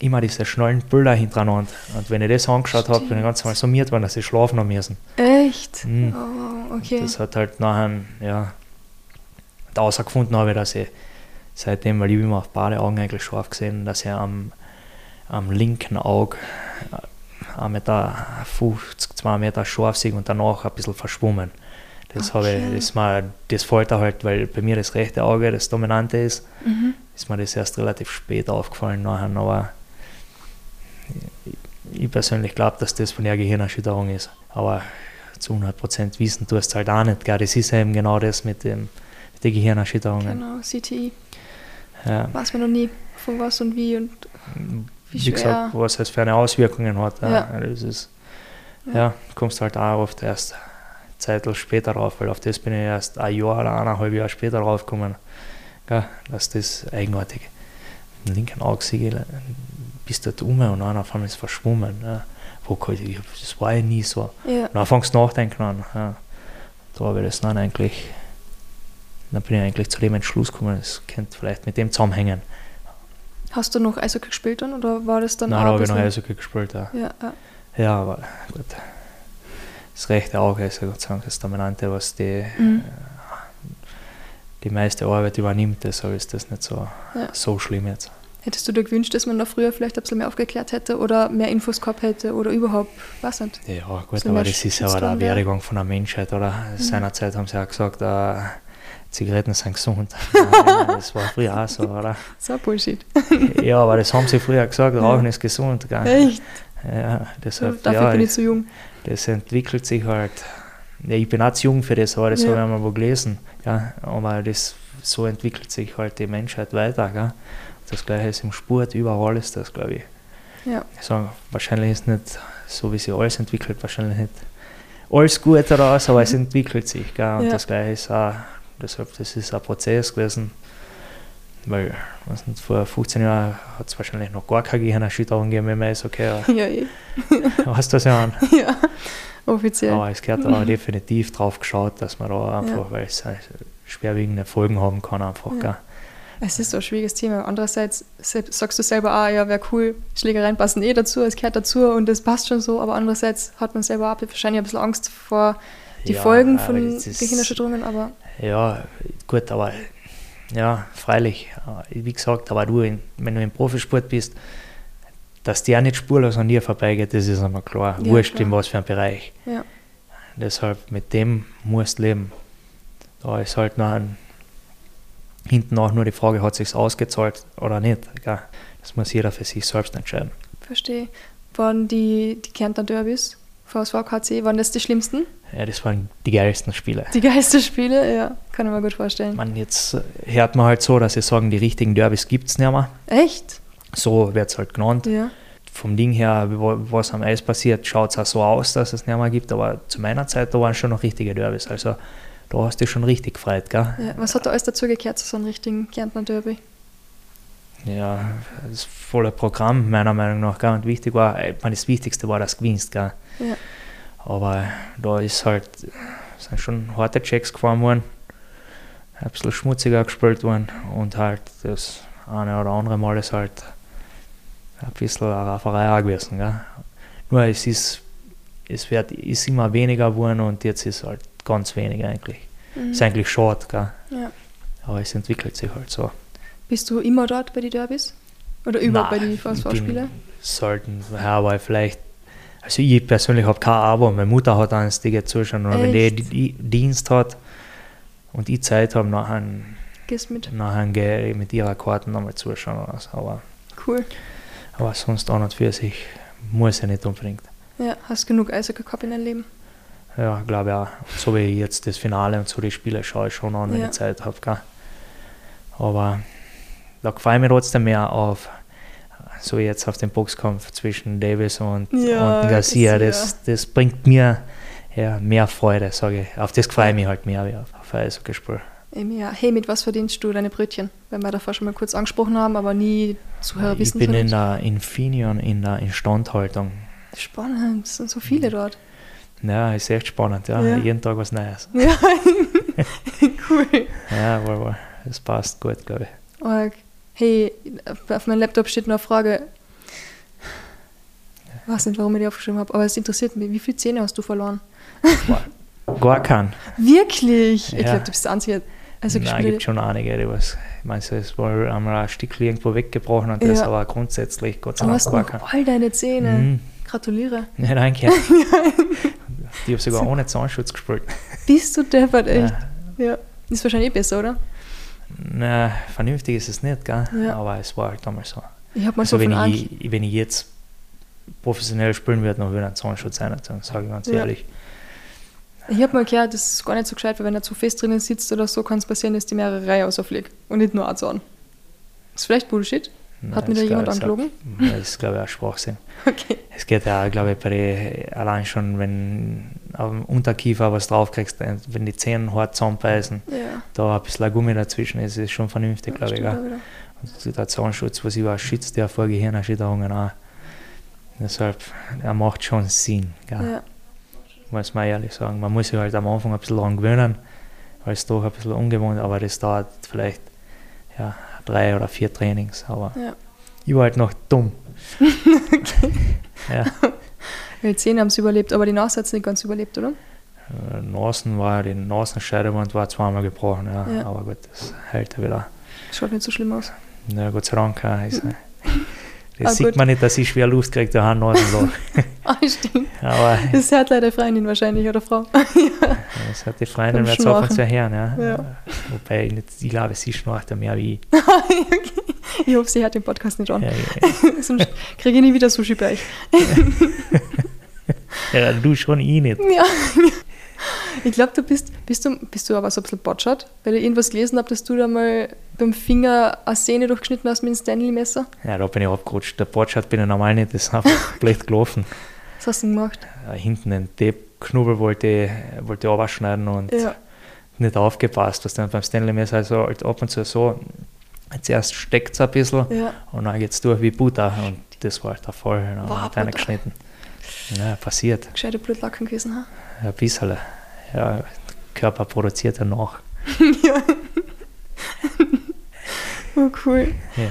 immer diese schnellen Bilder hintereinander. Und wenn ich das angeschaut habe, bin ich ganz mal summiert worden, dass ich schlafen habe müssen. Echt? Mhm. Oh, okay. Das hat halt nachher, ja, herausgefunden habe dass ich seitdem, weil ich immer auf beide Augen eigentlich scharf gesehen, dass ich am, am linken Auge 1,50 Meter, 2 Meter scharf sehe und danach ein bisschen verschwommen. Das, habe ich, Okay. das, mal, das fällt auch halt, weil bei mir das rechte Auge das dominante ist, Mhm. ist mir das erst relativ spät aufgefallen nachher, aber ich, ich persönlich glaube, dass das von der Gehirnerschütterung ist. Aber zu 100% wissen tust du halt auch nicht. Gell? Das ist eben genau das mit, dem, mit den Gehirnerschütterungen. Genau, CTI. Ja. Weiß man noch nie, von was und wie und Wie, Wie gesagt, was es für eine Auswirkungen hat. Ja. Ja. Das ist, Ja. ja, kommst halt auch oft erst Zeit später drauf, weil auf das bin ich erst ein Jahr oder eineinhalb Jahre später drauf gekommen, gell, dass das eigenartig im linken Auge bist dort um und dann auf einmal ist es verschwommen. Ja. Wo, kann ich- ich- das war ja nie so. ja. Und dann fängst du nachdenken an. Ja. Da habe ich das dann eigentlich, dann bin ich eigentlich zu dem Entschluss gekommen, es könnte vielleicht mit dem zusammenhängen. Hast du noch Eishockey gespielt dann oder war das dann Nein, auch da habe ich noch Eishockey gespielt. Ja. Ja, ja. Ja, aber gut. Das rechte Auge ist ja Gott sei Dank das Dominante, was die, Mhm. die meiste Arbeit übernimmt. Deshalb ist das nicht so, Ja. so schlimm jetzt. Hättest du dir gewünscht, dass man da früher vielleicht ein bisschen mehr aufgeklärt hätte oder mehr Infos gehabt hätte oder überhaupt, weiß nicht. Ja, gut, aber das ist ja dran eine wäre. Werdegang von der Menschheit, oder? Mhm. Seinerzeit haben sie auch gesagt, äh, Zigaretten sind gesund. [LAUGHS] Nein, das war früher auch so, oder? So Bullshit. Ja, aber das haben sie früher gesagt, Ja. Rauchen ist gesund. Gell? Echt? Ja, deshalb, Dafür ja, bin ich zu jung. das entwickelt sich halt. Ja, ich bin auch zu jung für das, aber das Ja. habe ich einmal wo gelesen. Ja, aber das, so entwickelt sich halt die Menschheit weiter. Gell? Das gleiche ist im Sport, überall ist das, glaube ich. Ja. Ich sage, wahrscheinlich ist nicht so, wie sich alles entwickelt, wahrscheinlich nicht alles gut daraus, aber es entwickelt sich. Gell? Und Ja. das gleiche ist auch, deshalb, das ist ein Prozess gewesen. Weil, was nicht, vor 15 Jahren hat es wahrscheinlich noch gar keine Gehirnerschütterung gegeben, wenn man ist, okay, Ja, [LAUGHS] eh. [LAUGHS] hast du das ja an. ja. Offiziell. Aber es gehört aber definitiv drauf geschaut, dass man da einfach, Ja. weil es halt schwerwiegende Folgen haben kann, einfach. Ja. Gell? Es ist so ein schwieriges Thema. Andererseits se- sagst du selber, ah, ja, wäre cool, Schlägereien passen eh dazu, es gehört dazu und das passt schon so, aber andererseits hat man selber auch wahrscheinlich ein bisschen Angst vor die Ja, Folgen von Gehirnerschütterungen, aber Ja, gut, aber ja, freilich, äh, wie gesagt, aber du, wenn du im Profisport bist, dass der nicht spurlos an dir vorbeigeht, das ist einmal klar. Ja, Wurscht klar. in was für einem Bereich. ja. Deshalb mit dem musst du leben. Da ist halt noch ein, hinten auch nur die Frage, hat sich ausgezahlt oder nicht. Das muss jeder für sich selbst entscheiden. Verstehe. Waren die, die Kärntner Derbys, VSV, KC, waren das die schlimmsten? Ja, das waren die geilsten Spiele. Die Geisterspiele? Ja, kann ich mir gut vorstellen. Man, jetzt hört man halt so, dass sie sagen, die richtigen Derbys gibt es nicht mehr. Echt? So wird es halt genannt. Ja. Vom Ding her, was am Eis passiert, schaut es auch so aus, dass es nicht mehr gibt. Aber zu meiner Zeit, da waren schon noch richtige Derbys. Also da hast du dich schon richtig gefreut, gell? ja. Was hat da alles dazu gekehrt zu so einem richtigen Kärntner Derby? Ja, das volle Programm meiner Meinung nach. Gell? Und wichtig war, ich meine, das Wichtigste war, dass du gewinnst. Gell? Ja. Aber da ist halt, sind schon harte Checks gefahren worden. ein bisschen schmutziger gespielt worden und halt das eine oder andere Mal ist halt ein bisschen eine Rafferei auch gewesen. Gell? Nur es ist, es wird, ist immer weniger geworden und jetzt ist halt ganz wenig eigentlich. Mhm. Ist eigentlich schade, gell? Ja. aber es entwickelt sich halt so. Bist du immer dort bei den Derbys? Oder überhaupt bei den VSV-Spielen? Selten, ja, weil vielleicht, also ich persönlich habe kein Abo, meine Mutter hat eins, die geht zuschauen und wenn die, Dienst hat und ich Zeit habe, nachher, Gehst mit? nachher gehe ich mit ihrer Karten nochmal zuschauen oder so. Aber, Cool. aber sonst an und für sich muss ich nicht unbedingt. Ja, hast genug Eishockey gehabt in deinem Leben? Ja, glaube auch. So wie jetzt das Finale und so die Spiele schaue ich schon an, wenn Ja. ich Zeit habe. Aber da freue ich mich trotzdem mehr auf, so jetzt auf den Boxkampf zwischen Davis und, Ja, und Garcia. Das, das bringt mir ja, mehr Freude, sage ich. Auf das freue ich mich halt mehr wie auf, auf ein Eishockeyspiel. Ja. Hey, mit was verdienst du deine Brötchen? Weil wir davor schon mal kurz angesprochen haben, aber nie Zuhörer Ich wissen bin von in der Infineon, in der Instandhaltung. Spannend, es sind so viele dort. Ja, ist echt spannend. Ja. Ja. Jeden Tag was Neues. [LAUGHS] Ja, [LAUGHS] cool. Ja, wohl, wohl. Das passt gut, glaube ich. Org. Hey, auf meinem Laptop steht noch eine Frage. Ich weiß nicht, warum ich die aufgeschrieben habe, aber es interessiert mich. Wie viele Zähne hast du verloren? Gar keinen. Wirklich? Ich Ja. glaube, du bist der Einzige. Also Nein, gibt schon einige, die was. Ich meine, es wohl einmal ein Stück irgendwo weggebrochen und das Ja. aber grundsätzlich, Gott sei Dank, gar noch kein. all deine Zähne. Mhm. Gratuliere. Ja, danke. [LAUGHS] Die habe sogar [LAUGHS] ohne Zahnschutz gespielt. Bist du deppert, echt? Ja. Ja. Ist wahrscheinlich eh besser, oder? Na, vernünftig ist es nicht, gell? Ja. aber es war halt damals so. Ich habe mal Also, so wenn ich, wenn ich jetzt professionell spielen würde, dann würde ein Zahnschutz sein, sage ich ganz Ja. ehrlich. Ich habe mal gehört, das ist gar nicht so gescheit, weil wenn er zu fest drinnen sitzt oder so, kann es passieren, dass die mehrere Reihe ausfliegt. Und nicht nur ein Zahn. Ist vielleicht Bullshit? Hat mir da jemand angelogen? Das ist, glaube ich, auch Schwachsinn. [LAUGHS] Okay. Es geht ja, glaube ich, bei den, allein schon, wenn dem Unterkiefer was draufkriegst, wenn die Zähne hart zusammenbeißen, Ja. da ein bisschen Gummi dazwischen ist, ist schon vernünftig, glaube ich. wieder. Und der Zahnschutz, was ich weiß, schützt ja vor Gehirnerschütterungen auch. Deshalb, er macht schon Sinn, gell? Ja. muss man ehrlich sagen. Man muss sich halt am Anfang ein bisschen daran gewöhnen, weil es doch ein bisschen ungewohnt aber das dauert vielleicht ja, drei oder vier Trainings. Aber Ja. ich war halt noch dumm. [LAUGHS] ja, Die Zähne haben es überlebt, aber die Nase hat es nicht ganz überlebt, oder? äh, Nasen war, die Nasenscheidewand war zweimal gebrochen, ja, Ja. aber gut, das hält ja wieder. Schaut nicht so schlimm aus. Ja, Gott sei Dank. Ist, [LAUGHS] das sieht gut. man nicht, dass ich schwer Luft kriege, da haben Nasenloch. [LAUGHS] Ah, stimmt. [LAUGHS] aber Das hört leider Freundin wahrscheinlich, oder Frau. [LAUGHS] das hat die Freundin wird auch zu hören. Ja. Ja. Wobei, ich, nicht, ich glaube, sie schnarcht ja mehr wie ich. Ich hoffe, sie hört den Podcast nicht an. Ja, ja, Sonst kriege ich nie wieder Sushi bei euch. ja, du schon, ich nicht. Ja. Ich glaube, du bist, bist du, bist du aber so ein bisschen botschert, weil ich irgendwas gelesen habe, dass du da mal beim Finger eine Sehne durchgeschnitten hast mit dem Stanley-Messer. Ja, da bin ich abgerutscht. Der Bordschat bin ich normal nicht, das ist einfach [LAUGHS] blöd gelaufen. Was hast du denn gemacht? Äh, Hinten den Tape-Knubbel wollte ich, wollte ich abschneiden und Ja. nicht aufgepasst. Was dann beim Stanley-Messer also halt ab und zu so, zuerst steckt es ein bisschen Ja. und dann geht es durch wie Butter und das war halt der Fall. Dann Wow, hat einer geschnitten. Ja, passiert. Gescheite Blutlacken gewesen, ha? Ein bisschen. Ja, der Körper produziert ja nach. [LAUGHS] ja. Oh, cool. Ja.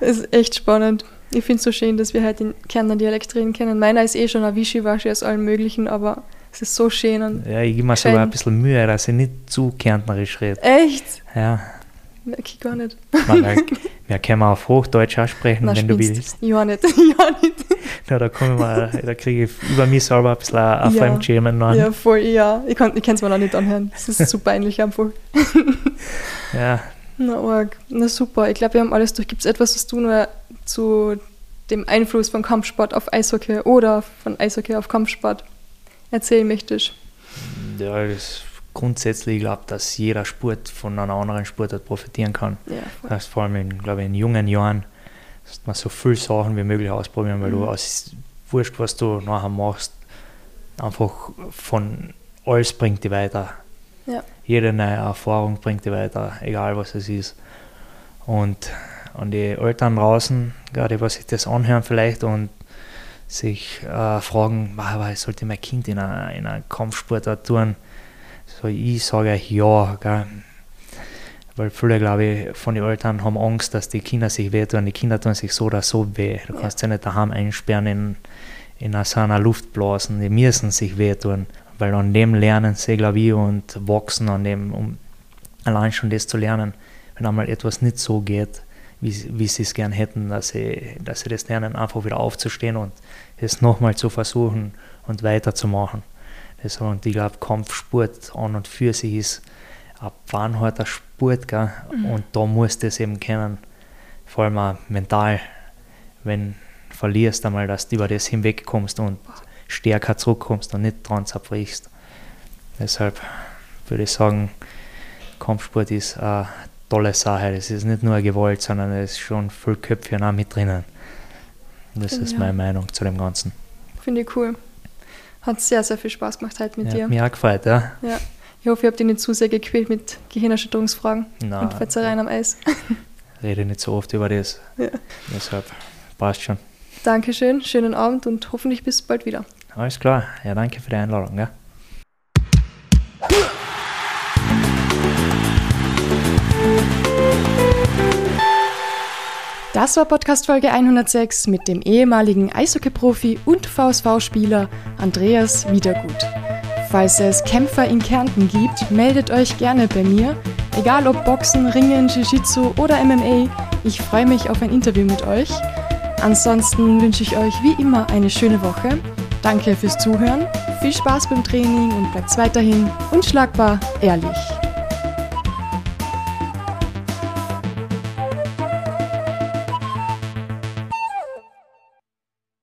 Es ist echt spannend. Ich finde es so schön, dass wir halt den Kärntner Dialekt reden können. Meiner ist eh schon ein Wischiwaschi aus allem Möglichen, aber es ist so schön. Und ja, ich gebe mir sogar ein bisschen Mühe, dass ich nicht zu kärntnerisch rede. echt? Ja, Merke ich gar nicht. man, wir, wir können auch auf Hochdeutsch auch sprechen, Na, wenn du spinnst. willst. Ja, nicht. [LAUGHS] ja, nicht. Ja, da, komme ich mal, da kriege ich über mich selber ein bisschen ein ein Ja. Fremdschämen an. Ja, voll, ja. Ich kann es mir noch nicht anhören. Das ist [LAUGHS] so peinlich einfach. Ja, Na, arg. Na super. Ich glaube, wir haben alles durch. Gibt es etwas, was du nur zu dem Einfluss von Kampfsport auf Eishockey oder von Eishockey auf Kampfsport erzählen möchtest? ja das grundsätzlich, ich glaube, dass jeder Sport von einer anderen Sportart profitieren kann. Ja, voll. Das vor allem in, glaube ich, in jungen Jahren, dass man so viele Sachen wie möglich ausprobieren, weil Mhm. du aus wurscht, was du nachher machst, einfach von alles bringt dich weiter. Ja. Jede neue Erfahrung bringt dich weiter, egal was es ist. Und an die Eltern draußen, gerade was sich das anhören vielleicht und sich äh, fragen, "Wow, was sollte mein Kind in einer, in einer Kampfsportart tun? So, ich sage ja, gell. Weil viele, glaube ich, von den Eltern haben Angst, dass die Kinder sich wehtun. Die Kinder tun sich so oder so weh. Du Ja. kannst sie nicht daheim einsperren in, in so einer Luftblasen. Die müssen sich wehtun. Weil an dem lernen sie, glaube ich, und wachsen an dem, um allein schon das zu lernen. Wenn einmal etwas nicht so geht, wie, sie- wie sie es gern hätten, dass sie, dass sie das lernen, einfach wieder aufzustehen und es nochmal zu versuchen und weiterzumachen. Das, und ich glaube, Kampfsport an und für sich ist ein beinharter Sport, gell? und da musst du es eben kennen, vor allem auch mental, wenn du verlierst einmal, dass du über das hinwegkommst und stärker zurückkommst und nicht dran zerbrichst. Deshalb würde ich sagen, Kampfsport ist eine tolle Sache. Das ist nicht nur Gewalt, sondern es ist schon viel Köpfchen auch mit drinnen. Das ist Ja. meine Meinung zu dem Ganzen. Finde ich cool. Hat sehr, sehr viel Spaß gemacht heute mit Ja, dir. mir auch gefällt, ja. Ja. Ich hoffe, ihr habt dich nicht zu sehr gequält mit Gehirnerschütterungsfragen Nein. und Fetzereien am Eis. [LAUGHS] Rede nicht so oft über das. Ja. Deshalb passt schon. Dankeschön, schönen Abend und hoffentlich bis bald wieder. Alles klar. Ja, danke für die Einladung. Gell? Das war Podcast Folge 106 mit dem ehemaligen Eishockey-Profi und VSV-Spieler Andreas Wiedergut. Falls es Kämpfer in Kärnten gibt, meldet euch gerne bei mir. Egal ob Boxen, Ringen, Jiu-Jitsu oder MMA, ich freue mich auf ein Interview mit euch. Ansonsten wünsche ich euch wie immer eine schöne Woche. Danke fürs Zuhören, viel Spaß beim Training und bleibt weiterhin unschlagbar ehrlich.